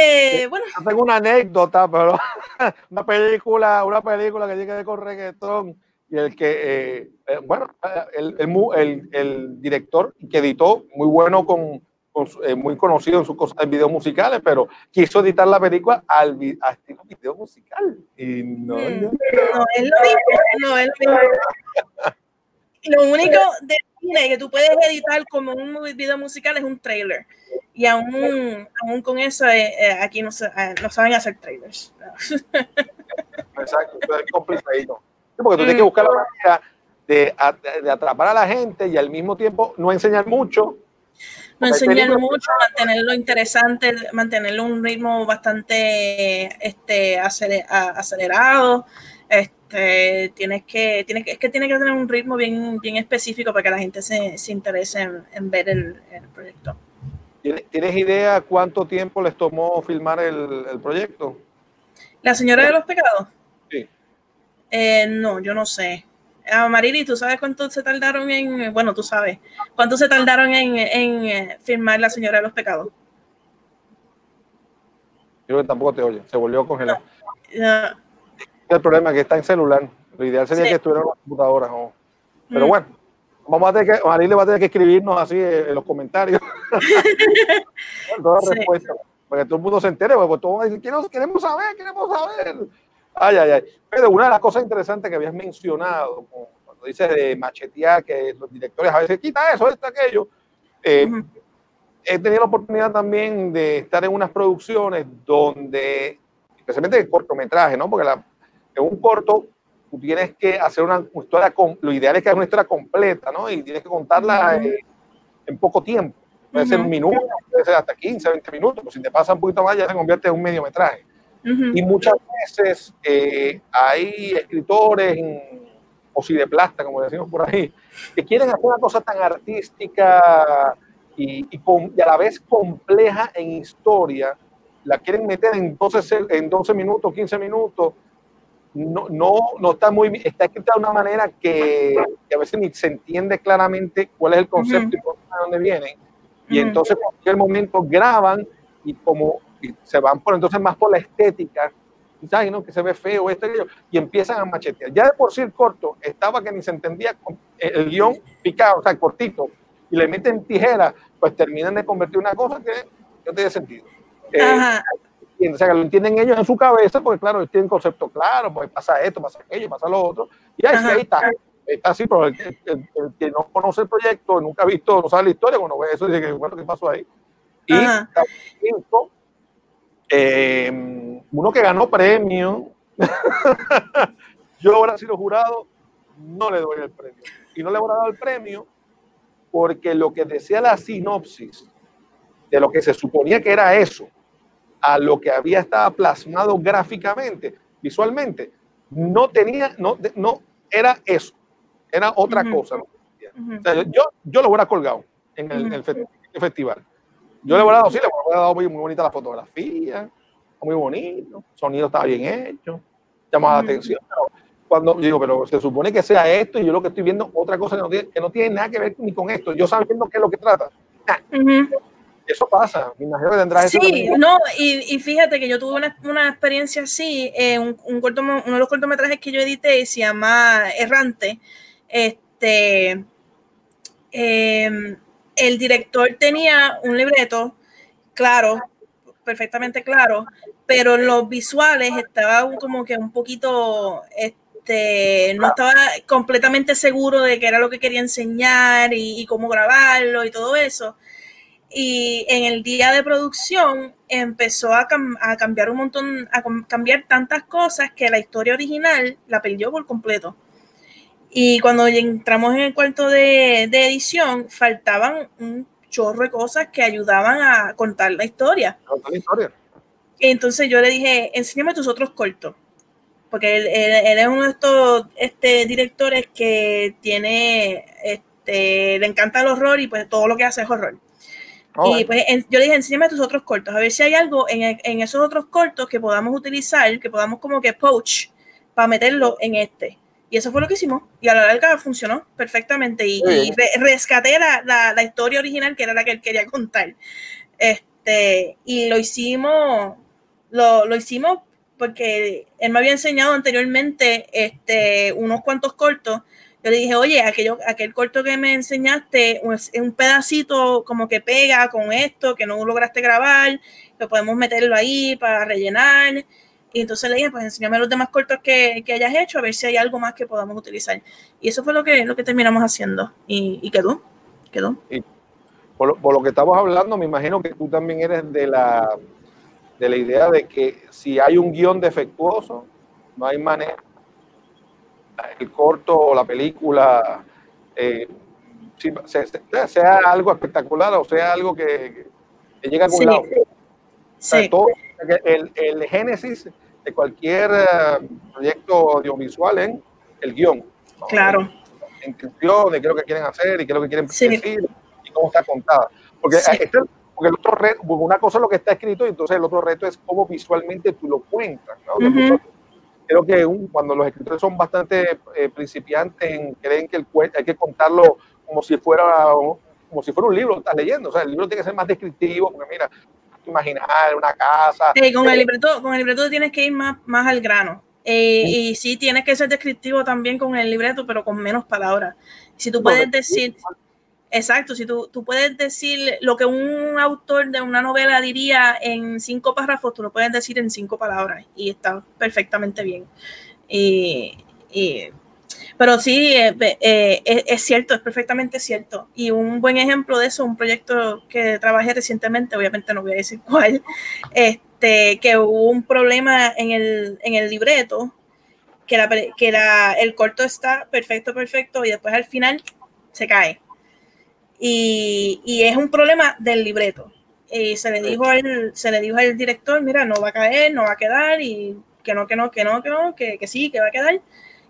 eh, bueno. tengo una anécdota, pero una película, una película que tiene que ver con reggaetón y el que, eh, eh, bueno, el, el, el, director que editó, muy bueno con, con eh, muy conocido en sus cosas en videos musicales, pero quiso editar la película al a estilo video musical. Y no, mm. no, no, es lo mismo, no es lo mismo. Lo único de cine que tú puedes editar como un video musical es un trailer. Y aún, aún con eso, eh, eh, aquí no, eh, no, saben hacer trailers. Exacto, es complicado. porque tú tienes que buscar la manera de, de, atrapar a la gente y al mismo tiempo no enseñar mucho. No enseñar mucho, mantenerlo interesante, mantenerlo un ritmo bastante este, acelerado. Este, tienes que, tienes que, es que tiene que tener un ritmo bien, bien específico para que la gente se, se interese en, ver el, proyecto. ¿Tienes idea cuánto tiempo les tomó filmar el, el proyecto? ¿La señora de los pecados? Sí. Eh, no, yo no sé. Ah, Marili, ¿tú sabes cuánto se tardaron en, bueno, tú sabes, cuánto se tardaron en, en eh, filmar La Señora de los Pecados? Yo que tampoco te oye, se volvió a congelar. No, el problema que está en celular. Lo ideal sería que estuviera en la computadora. Pero mm. bueno, vamos a tener que, le va a tener que escribirnos así en los comentarios. Todas para que todo el mundo se entere, porque todos dicen, queremos saber, queremos saber. Ay, ay, ay. Pero una de las cosas interesantes que habías mencionado, cuando dices de machetear, que los directores a veces quita eso, esto, aquello, eh, he tenido la oportunidad también de estar en unas producciones donde, especialmente en cortometraje, ¿no? Porque la, en un corto tú tienes que hacer una, historia, con, lo ideal es que haga una historia completa, ¿no? Y tienes que contarla eh, en poco tiempo. Puede ser un minuto, puede ser hasta 15, 20 minutos, pues si te pasa un poquito más ya se convierte en un mediometraje. Y muchas veces eh, hay escritores o si de plasta, como decimos por ahí, que quieren hacer una cosa tan artística y, y, a la vez compleja en historia, la quieren meter en 12, en 12 minutos, 15 minutos, no, no, no está muy está escrita de una manera que, a veces ni se entiende claramente cuál es el concepto y por dónde vienen. Y entonces en cualquier momento graban y como se van por entonces más por la estética, ¿sabes? ¿no? que se ve feo, esto y y empiezan a machetear. Ya de por sí el corto estaba que ni se entendía el guion picado, o sea, cortito, y le meten tijera, pues terminan de convertir una cosa que no tiene sentido. Eh, o sea, que lo entienden ellos en su cabeza, porque claro, ellos tienen concepto claro, pues pasa esto, pasa aquello, pasa lo otro, y ahí, ahí está. Está así, pero el, que no conoce el proyecto, nunca ha visto, no sabe la historia, cuando ve eso dice que bueno, ¿qué pasó ahí? Y eh, uno que ganó premio, yo ahora sido jurado, no le doy el premio. Y no le voy a dar el premio porque lo que decía la sinopsis de lo que se suponía que era eso, a lo que había estado plasmado gráficamente, visualmente, no tenía, no, no era eso, era otra cosa. yo, yo lo hubiera colgado en el, festival. Yo le hubiera dado, sí, le hubiera dado muy, muy bonita la fotografía, muy bonito, el sonido estaba bien hecho, llamaba la atención, cuando digo, pero se supone que sea esto y yo lo que estoy viendo otra cosa que no tiene, que no tiene nada que ver ni con esto, yo sabiendo qué es lo que trata. Eso pasa, me imagino que tendrás Sí, no, y, y, fíjate que yo tuve una, una experiencia así, eh, un, un corto, uno de los cortometrajes que yo edité se llama Errante. Este, em, el director tenía un libreto, claro, perfectamente claro, pero los visuales estaba como que un poquito, este, no estaba completamente seguro de qué era lo que quería enseñar y, cómo grabarlo y todo eso. Y en el día de producción empezó a, cambiar un montón, a cambiar tantas cosas que la historia original la perdió por completo. Y cuando entramos en el cuarto de, de edición, faltaban un chorro de cosas que ayudaban a contar la historia. Contar la historia. Entonces yo le dije, enséñame tus otros cortos porque él, es uno de estos este, directores que tiene, este, le encanta el horror y pues todo lo que hace es horror. Oh, y pues yo le dije, enséñame tus otros cortos, a ver si hay algo en, en, esos otros cortos que podamos utilizar, que podamos como que poach para meterlo en este. Y eso fue lo que hicimos. Y a la larga funcionó perfectamente. Y, rescaté la, la, la, historia original que era la que él quería contar. Este, y lo hicimos, lo, lo hicimos porque él me había enseñado anteriormente este, unos cuantos cortos. Yo le dije, oye, aquello, aquel corto que me enseñaste es un pedacito como que pega con esto, que no lograste grabar, que podemos meterlo ahí para rellenar. Y entonces le dije, pues enséñame los demás cortos que, que, hayas hecho, a ver si hay algo más que podamos utilizar. Y eso fue lo que, lo que terminamos haciendo. Y, y quedó, quedó. Y por, lo, por lo que estamos hablando, me imagino que tú también eres de la de la idea de que si hay un guion defectuoso, no hay manera. El corto o la película, eh, sea, algo espectacular o sea algo que, que llegue a algún lado. el, el, génesis de cualquier eh, proyecto audiovisual en el guion. Claro. La intención de qué es lo que quieren hacer y qué es lo que quieren decir y cómo está contada. Porque este porque el otro reto, una cosa es lo que está escrito y entonces el otro reto es cómo visualmente tú lo cuentas. ¿no? Creo que cuando los escritores son bastante eh, principiantes, creen que el, hay que contarlo como si fuera como si fuera un libro, estás leyendo. O sea, el libro tiene que ser más descriptivo, porque mira, imaginar una casa. Sí, con el libreto, con el libreto tienes que ir más, más al grano. Eh, y sí, tienes que ser descriptivo también con el libreto, pero con menos palabras. Si tú puedes decir, Exacto, si tú, tú puedes decir lo que un autor de una novela diría en cinco párrafos, tú lo puedes decir en cinco palabras y está perfectamente bien. Pero sí, eh, eh, es, cierto, es perfectamente cierto. Y un buen ejemplo de eso, un proyecto que trabajé recientemente, obviamente no voy a decir cuál, este, que hubo un problema en el, en el libreto, que, la, que la, el corto está perfecto, perfecto, y después al final se cae y, es un problema del libreto. Y se le dijo al, se le dijo al director, mira, no va a caer, no va a quedar, y que no, que no, que no, que no, que, sí, que va a quedar.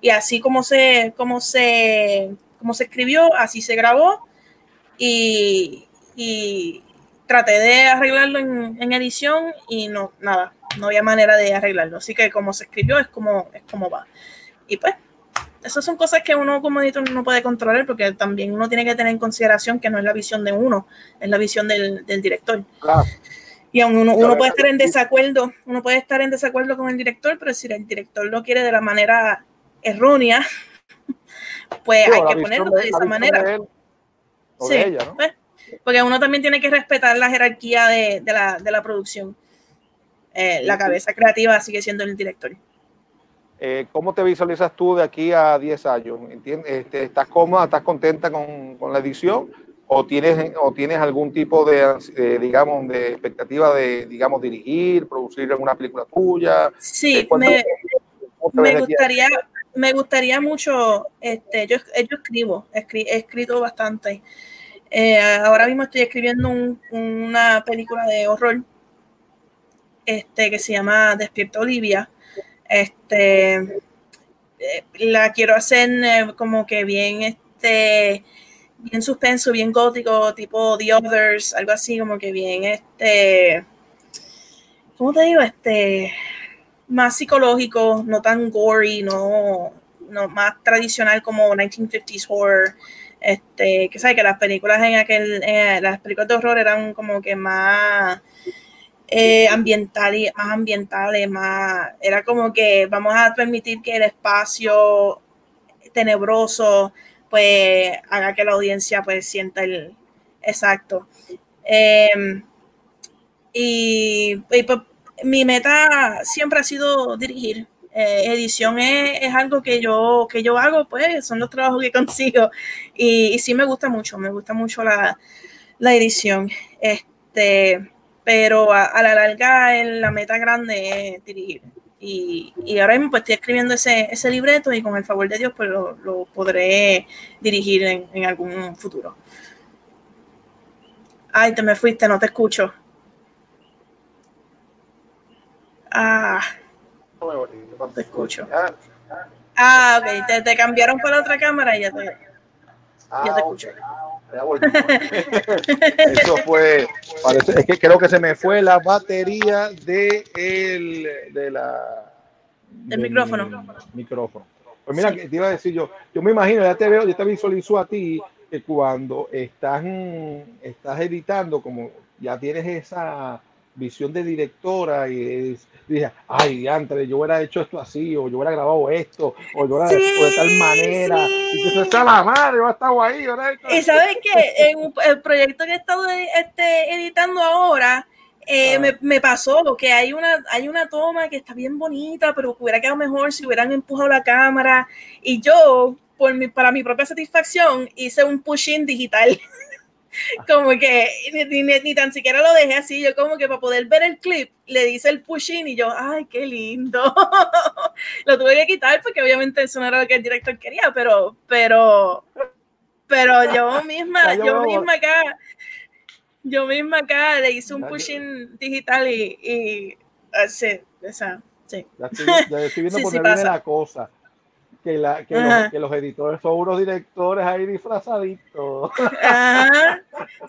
Y así como se, como se, como se escribió, así se grabó. Y, traté de arreglarlo en, en, edición y no, nada, no había manera de arreglarlo. Así que como se escribió es como, es como va. Y pues esas son cosas que uno como editor no puede controlar porque también uno tiene que tener en consideración que no es la visión de uno, es la visión del, director. Y aún uno, uno, puede estar en desacuerdo, uno puede estar en desacuerdo con el director, pero si el director lo quiere de la manera errónea, pues hay que ponerlo de, esa manera. sí, pues, porque uno también tiene que respetar la jerarquía de, la, producción. Eh, la cabeza creativa sigue siendo el director. Eh, ¿Cómo te visualizas tú de aquí a 10 años? Este, ¿Estás cómoda, estás contenta con, la edición? ¿O tienes, ¿O tienes algún tipo de, digamos, de expectativa de, digamos, dirigir, producir alguna película tuya? Sí, eh, me, gustaría, me gustaría mucho, este, yo, yo escribo, he escrito bastante. Eh, ahora mismo estoy escribiendo una película de horror este, que se llama Despierta Olivia este, eh, la quiero hacer eh, como que bien, este, bien suspenso, bien gótico, tipo The Others, algo así, como que bien, este, ¿cómo te digo? Este, más psicológico, no tan gory, no, no más tradicional como 1950s horror. Este, que sabes que las películas en aquel, las películas de horror eran como que más eh, ambientales, más ambientales, más, era como que vamos a permitir que el espacio tenebroso pues haga que la audiencia pues sienta el exacto. Em, y, pues, mi meta siempre ha sido dirigir. Eh, edición es, algo que yo, que yo hago, pues son los trabajos que consigo. Y, y sí me gusta mucho, me gusta mucho la, la edición. Este, pero a, la larga la meta grande es dirigir. Y, ahora mismo pues, estoy escribiendo ese, ese libreto y con el favor de Dios pues lo, podré dirigir en, algún futuro. Ay, te me fuiste, no te escucho. Ah, no te escucho. Ah, ok, te, te cambiaron para otra cámara y ya te, ya te escucho. Eso fue, parece, es que creo que se me fue la batería de el, de la, del micrófono. micrófono. Pues mira, que te iba a decir yo, yo me imagino, ya te veo, ya te visualizo a ti que cuando estás, estás editando, como ya tienes esa visión de directora y, dije, ay, antes yo hubiera hecho esto así, o yo hubiera grabado esto, o yo hubiera hecho de tal manera, y que se está la madre, yo he estado ahí. Y sabes que en el proyecto que he estado este, editando ahora, eh, me, me, pasó que hay una, hay una toma que está bien bonita, pero que hubiera quedado mejor si hubieran empujado la cámara. Y yo, por mi, para mi propia satisfacción, hice un pushing digital. como que ni, tan siquiera lo dejé así, yo como que para poder ver el clip le dice el pushing y yo, ay, qué lindo. lo tuve que quitar porque obviamente eso no era lo que el director quería, pero, pero, pero yo misma, yo misma acá, yo misma acá le hice un pushing digital y, y así, esa, sí. Ya estoy, ya estoy viendo por la cosa que, la, que, los, editores son unos directores ahí disfrazaditos.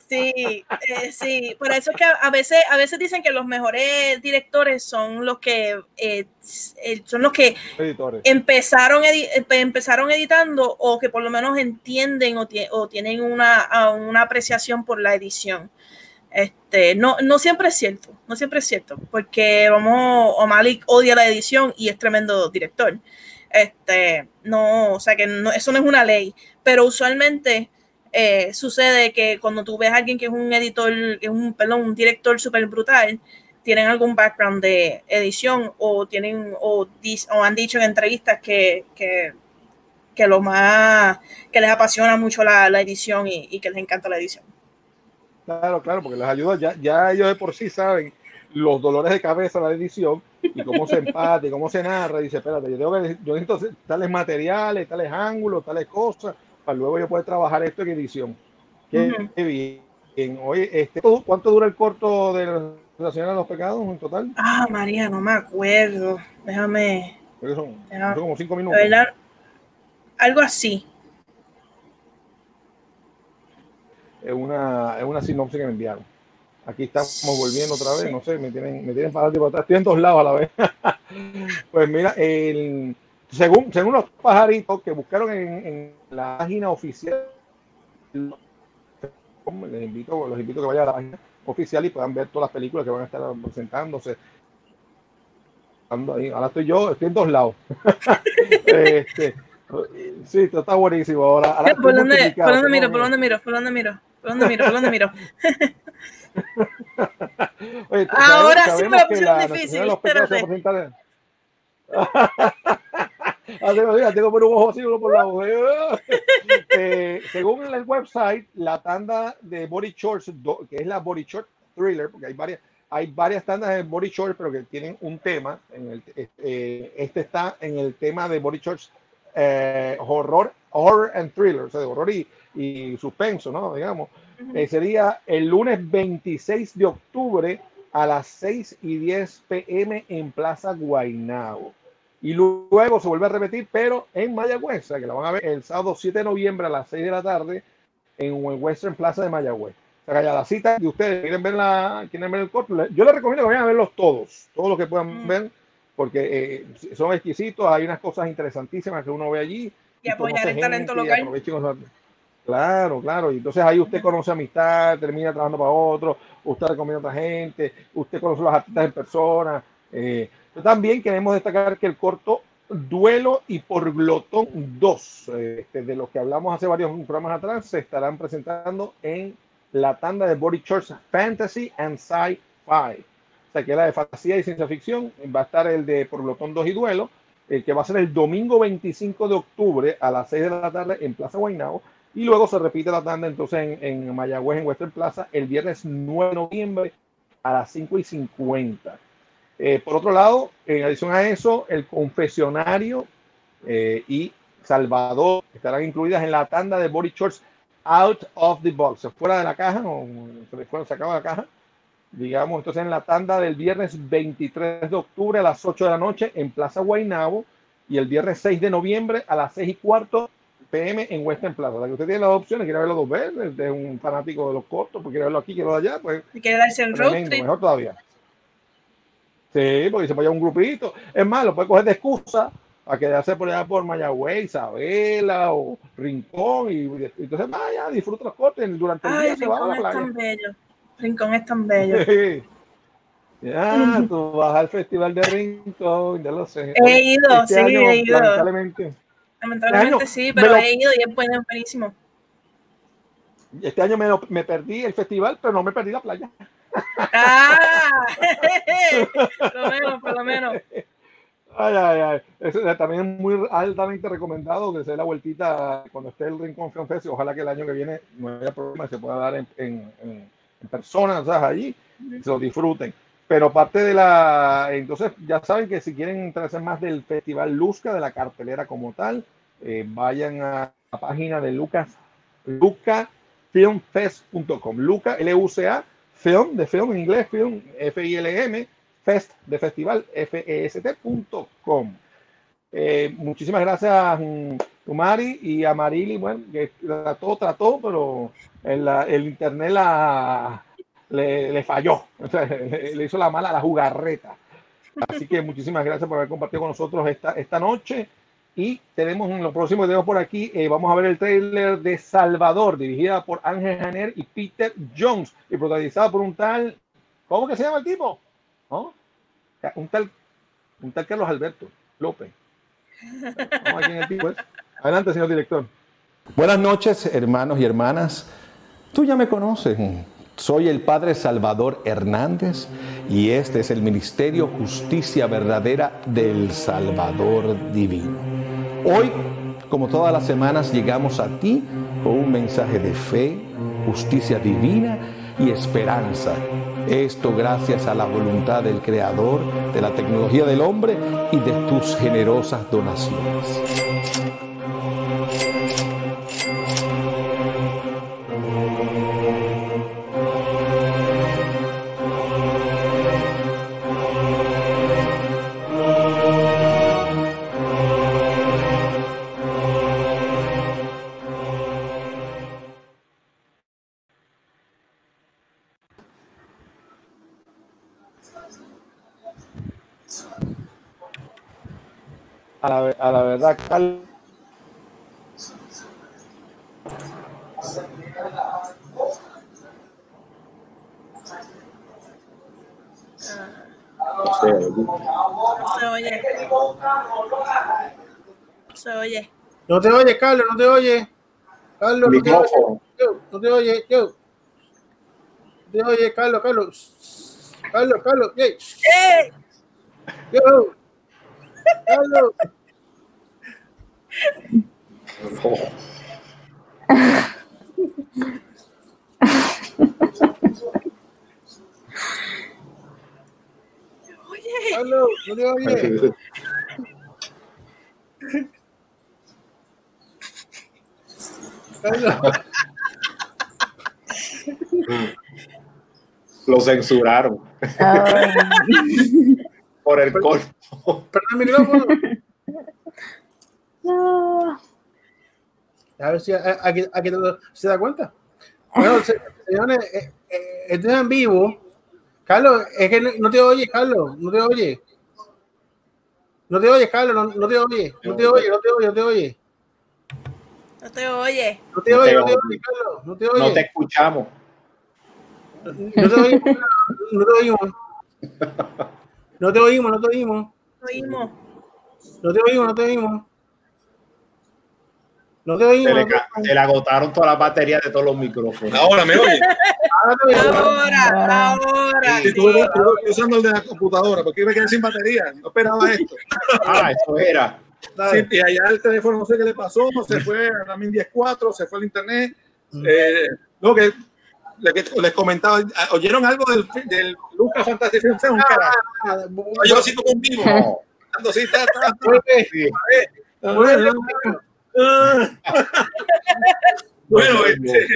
sí, eh, sí, por eso es que a veces, a veces dicen que los mejores directores son los que eh, son los que empezaron, empezaron editando o que por lo menos entienden o, o tienen una, una apreciación por la edición. Este, no, no siempre es cierto, no siempre es cierto, porque vamos, O'Malley odia la edición y es tremendo director. Este, no, o sea que no, eso no es una ley, pero usualmente eh, sucede que cuando tú ves a alguien que es un editor, es un, perdón, un director súper brutal, tienen algún background de edición o tienen o, o han dicho en entrevistas que, que, que, lo más que les apasiona mucho la, la edición y, y, que les encanta la edición. Claro, claro, porque les ayuda, ya, ya ellos de por sí saben los dolores de cabeza de la edición y cómo se empate, cómo se narra. Y dice, espérate, yo, tengo que, yo necesito tales materiales, tales ángulos, tales cosas, para luego yo poder trabajar esto en edición. Qué, uh -huh. bien. Oye, este, ¿cuánto dura el corto de la señora de los pecados en total? Ah, María, no me acuerdo. Déjame. Son, déjame, son como cinco minutos. Algo así. Es una, es una sinopsis que me enviaron. Aquí estamos volviendo otra vez, sí. no sé, me tienen, me tienen para atrás. Estoy en dos lados a la vez. pues mira, el, según, según los pajaritos que buscaron en, en la página oficial, les invito, los invito a que vayan a la página oficial y puedan ver todas las películas que van a estar presentándose. Ahora estoy yo, estoy en dos lados. este, sí, esto está buenísimo. Ahora, ahora ¿Por, dónde, ¿Por dónde miro? ¿Por dónde miro? ¿Por dónde miro? ¿Por dónde miro? ¿Por dónde miro? Oye, Ahora sí me la pusieron difícil. Espérate. Tengo por un ojo así, uno por la ojo. eh, según el website, la tanda de Body Shorts, que es la Body Short Thriller, porque hay varias, hay varias tandas de Body Shorts, pero que tienen un tema. En el, eh, este está en el tema de Body Shorts eh, horror, horror and thriller, o sea, de horror y, y suspenso, ¿no? Digamos. -huh. sería el lunes 26 de octubre a las 6 y 10 pm en Plaza Guaynabo y luego se vuelve a repetir, pero en Mayagüez, o sea, que la van a ver el sábado 7 de noviembre a las 6 de la tarde en Western Plaza de Mayagüez. O sea, que a la cita de ustedes quieren ver, la, quieren ver el corto, yo les recomiendo que vayan a verlos todos, todos los que puedan mm. ver, porque eh, son exquisitos, hay unas cosas interesantísimas que uno ve allí. Y, y apoyar el talento local. Claro, claro. Y entonces ahí usted conoce amistad, termina trabajando para otro, usted recomienda a otra gente, usted conoce a los artistas en persona. Eh, también queremos destacar que el corto Duelo y por Glotón 2, este, de lo que hablamos hace varios programas atrás, se estarán presentando en la tanda de Body Church Fantasy and Sci-Fi. O sea, que la de fantasía y ciencia ficción. Va a estar el de Por Glotón 2 y Duelo, el que va a ser el domingo 25 de octubre a las 6 de la tarde en Plaza Guaynabo. Y luego se repite la tanda entonces en, en Mayagüez, en Western Plaza, el viernes 9 de noviembre a las 5 y 50. Eh, por otro lado, en adición a eso, el confesionario eh, y Salvador estarán incluidas en la tanda de Body Shorts Out of the Box, fuera de la caja, o fuera sacado de la caja, digamos, entonces en la tanda del viernes 23 de octubre a las 8 de la noche en Plaza Guaynabo y el viernes 6 de noviembre a las 6 y cuarto pm en Western Plaza. O sea, que usted tiene las opciones, quiere verlo dos veces, es un fanático de los cortos, pues quiere verlo aquí, quiere verlo allá, pues. Si quiere darse el road trip. Mejor todavía. Sí, porque se puede un grupito. Es más, lo puede coger de excusa a quedarse por allá por Mayagüez, Isabela o Rincón. Y, y entonces vaya, disfruta los cortes. Durante el Ay, día se va a la es tan bello. Rincón es tan bello. Sí. Ya, tú vas al festival de Rincón, ya lo sé. He ido, Este sí, año, he ido. Lamentablemente, Lamentablemente Este sí, pero lo- he ido y es bueno, buenísimo. este año me, lo- me perdí el festival, pero no me perdí la playa. ¡Ah! por lo menos, por lo menos. Ay, ay, ay. Es también es muy altamente recomendado que se dé la vueltita cuando esté el Rincón Fest ojalá que el año que viene no haya problema, se pueda dar en, en, en- en persona, o sea, allí, se lo disfruten. Pero parte de la, entonces ya saben que si quieren enterarse más del Festival Luzca, de la cartelera como tal, eh, vayan a la página de Lucas, lucafilmfest.com, Luca, L-U-C-A, film, de film en inglés, film, F-I-L-M, fest, de festival, F-E-S-T.com. Eh, muchísimas gracias a mm, Umari y a Marili, bueno, que trató, trató, pero el, la- el internet la, le, le falló, le, hizo la mala la jugarreta. Así que muchísimas gracias por haber compartido con nosotros esta, esta noche. Y tenemos en los próximos videos por aquí, eh, vamos a ver el trailer de Salvador, dirigida por Ángel Janer y Peter Jones, y protagonizada por un tal, ¿cómo que se llama el tipo? Un tal, un tal Carlos Alberto López. A es. Adelante, señor director. Buenas noches, hermanos y hermanas. Tú ya me conoces. Soy el Padre Salvador Hernández y este es el Ministerio Justicia Verdadera del Salvador Divino. Hoy, como todas las semanas, llegamos a ti con un mensaje de fe, justicia divina y esperanza. Esto gracias a la voluntad del Creador, de la tecnología del hombre y de tus generosas donaciones. La, a la verdad, Carlos. Se oye. Se oye. No te oye, Carlos, no te oye. Carlos, no te oye. Yo, no te oye, yo. No te oye, Carlos, Carlos. Carlos, Carlos, hey. ¡Eh! Yo. Carlos. No te. Lo censuraron por el corto. Perdón, mi micrófono. No. A ver si a- aquí, aquí todo se da cuenta. Bueno, se- señores, eh, eh, esto es en vivo. Carlos, es que no, te oye, Carlos, no te oye. No te oye, Carlos, no, no te oye, no te oye, no te oye, no te oye. No te oye. No te oye, no te oye, Carlos, no te oye. No te escuchamos. No te oímos, no te oímos. No te oímos, no te. Oímos. No te oímos, no te oímos. No te Se oímos. le, no se le agotaron todas las baterías de todos los micrófonos. Ahora me oye. Ahora. Ahora, ahora. Sí, sí. tuve- estuve usando el de la computadora porque me quedé sin batería. No esperaba esto. Ah, eso era. Sí, y allá el teléfono no sé qué le pasó, se fue a la 10.4, se fue al internet. Eh, no, que, le- que les comentaba, ¿oyeron algo del, del Lucas Fantastic Film Fest? Un carajo. Ah, Yo así como un vivo. No. Así, ta, ta, ta. Sí. Bueno, Ah. bueno, este,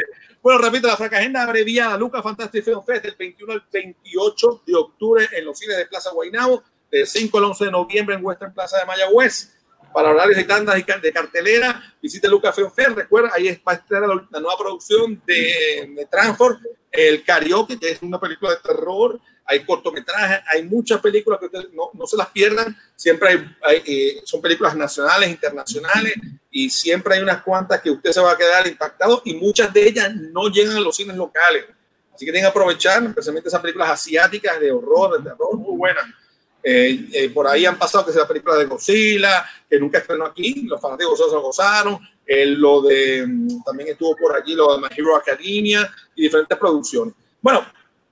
bueno, repito, la franca agenda abreviada Lucas Fantastic Film Fest del 21 al 28 de octubre en los cines de Plaza Guaynabo, del 5 al 11 de noviembre en Western Plaza de Mayagüez. Para horarios y tandas de cartelera, visite Lucas Film Fest. Recuerda, ahí es- va a estar la, la nueva producción de, de Transform, El Karaoke, que es una película de terror. Hay cortometrajes, hay muchas películas que ustedes no, no se las pierdan. Siempre hay, hay, eh, son películas nacionales, internacionales, y siempre hay unas cuantas que usted se va a quedar impactado y muchas de ellas no llegan a los cines locales. Así que tienen que aprovechar, especialmente esas películas asiáticas de horror, de terror, muy buenas. Eh, eh, por ahí han pasado que es la película de Godzilla, que nunca estrenó aquí, los fanáticos se gozaron. Eh, lo de, mm, también estuvo por allí lo de My Hero Academia y diferentes producciones. Bueno,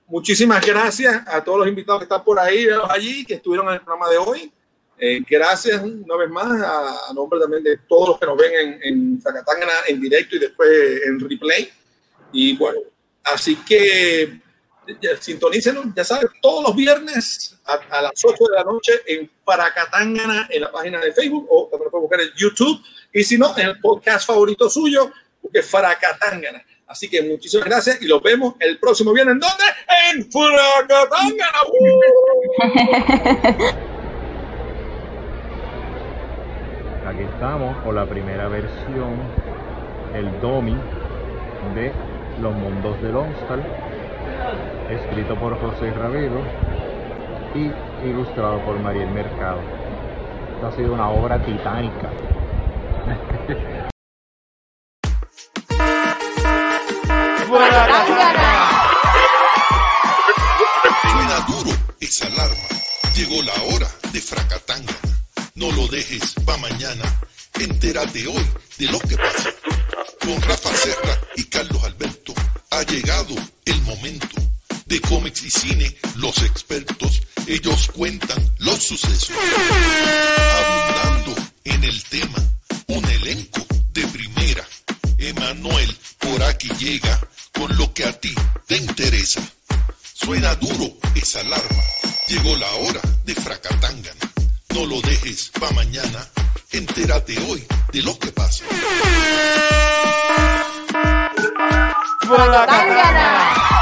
muchísimas gracias a todos los invitados que están por ahí, allí, que estuvieron en el programa de hoy. Eh, gracias una vez más a, a nombre también de todos los que nos ven en, en Zacatangana en directo y después en replay. Y bueno, así que ya, sintonícenos, ya saben, todos los viernes a, a las 8 de la noche en Paracatangana en la página de Facebook o también pueden buscar en YouTube. Y si no, en el podcast favorito suyo, busque Faracatangana. Así que muchísimas gracias y los vemos el próximo viernes. ¿En dónde? En Faracatangana. Aquí estamos con la primera versión, el Domi de Los Mundos del Onstal, escrito por José Ravelo y ilustrado por Mariel Mercado. Esta ha sido una obra titánica. Suena duro esa alarma. Llegó la hora de Fracatangana. No lo dejes pa' mañana. Entérate hoy de lo que pasa. Con Rafa Serra y Carlos Alberto ha llegado el momento de cómics y cine, los expertos, ellos cuentan los sucesos. Abundando en el tema, un elenco de primera. Emanuel por aquí llega con lo que a ti te interesa. Suena duro esa alarma, llegó la hora de fracatangana. No lo dejes pa' mañana, entérate hoy de lo que pasa. Fracatangana.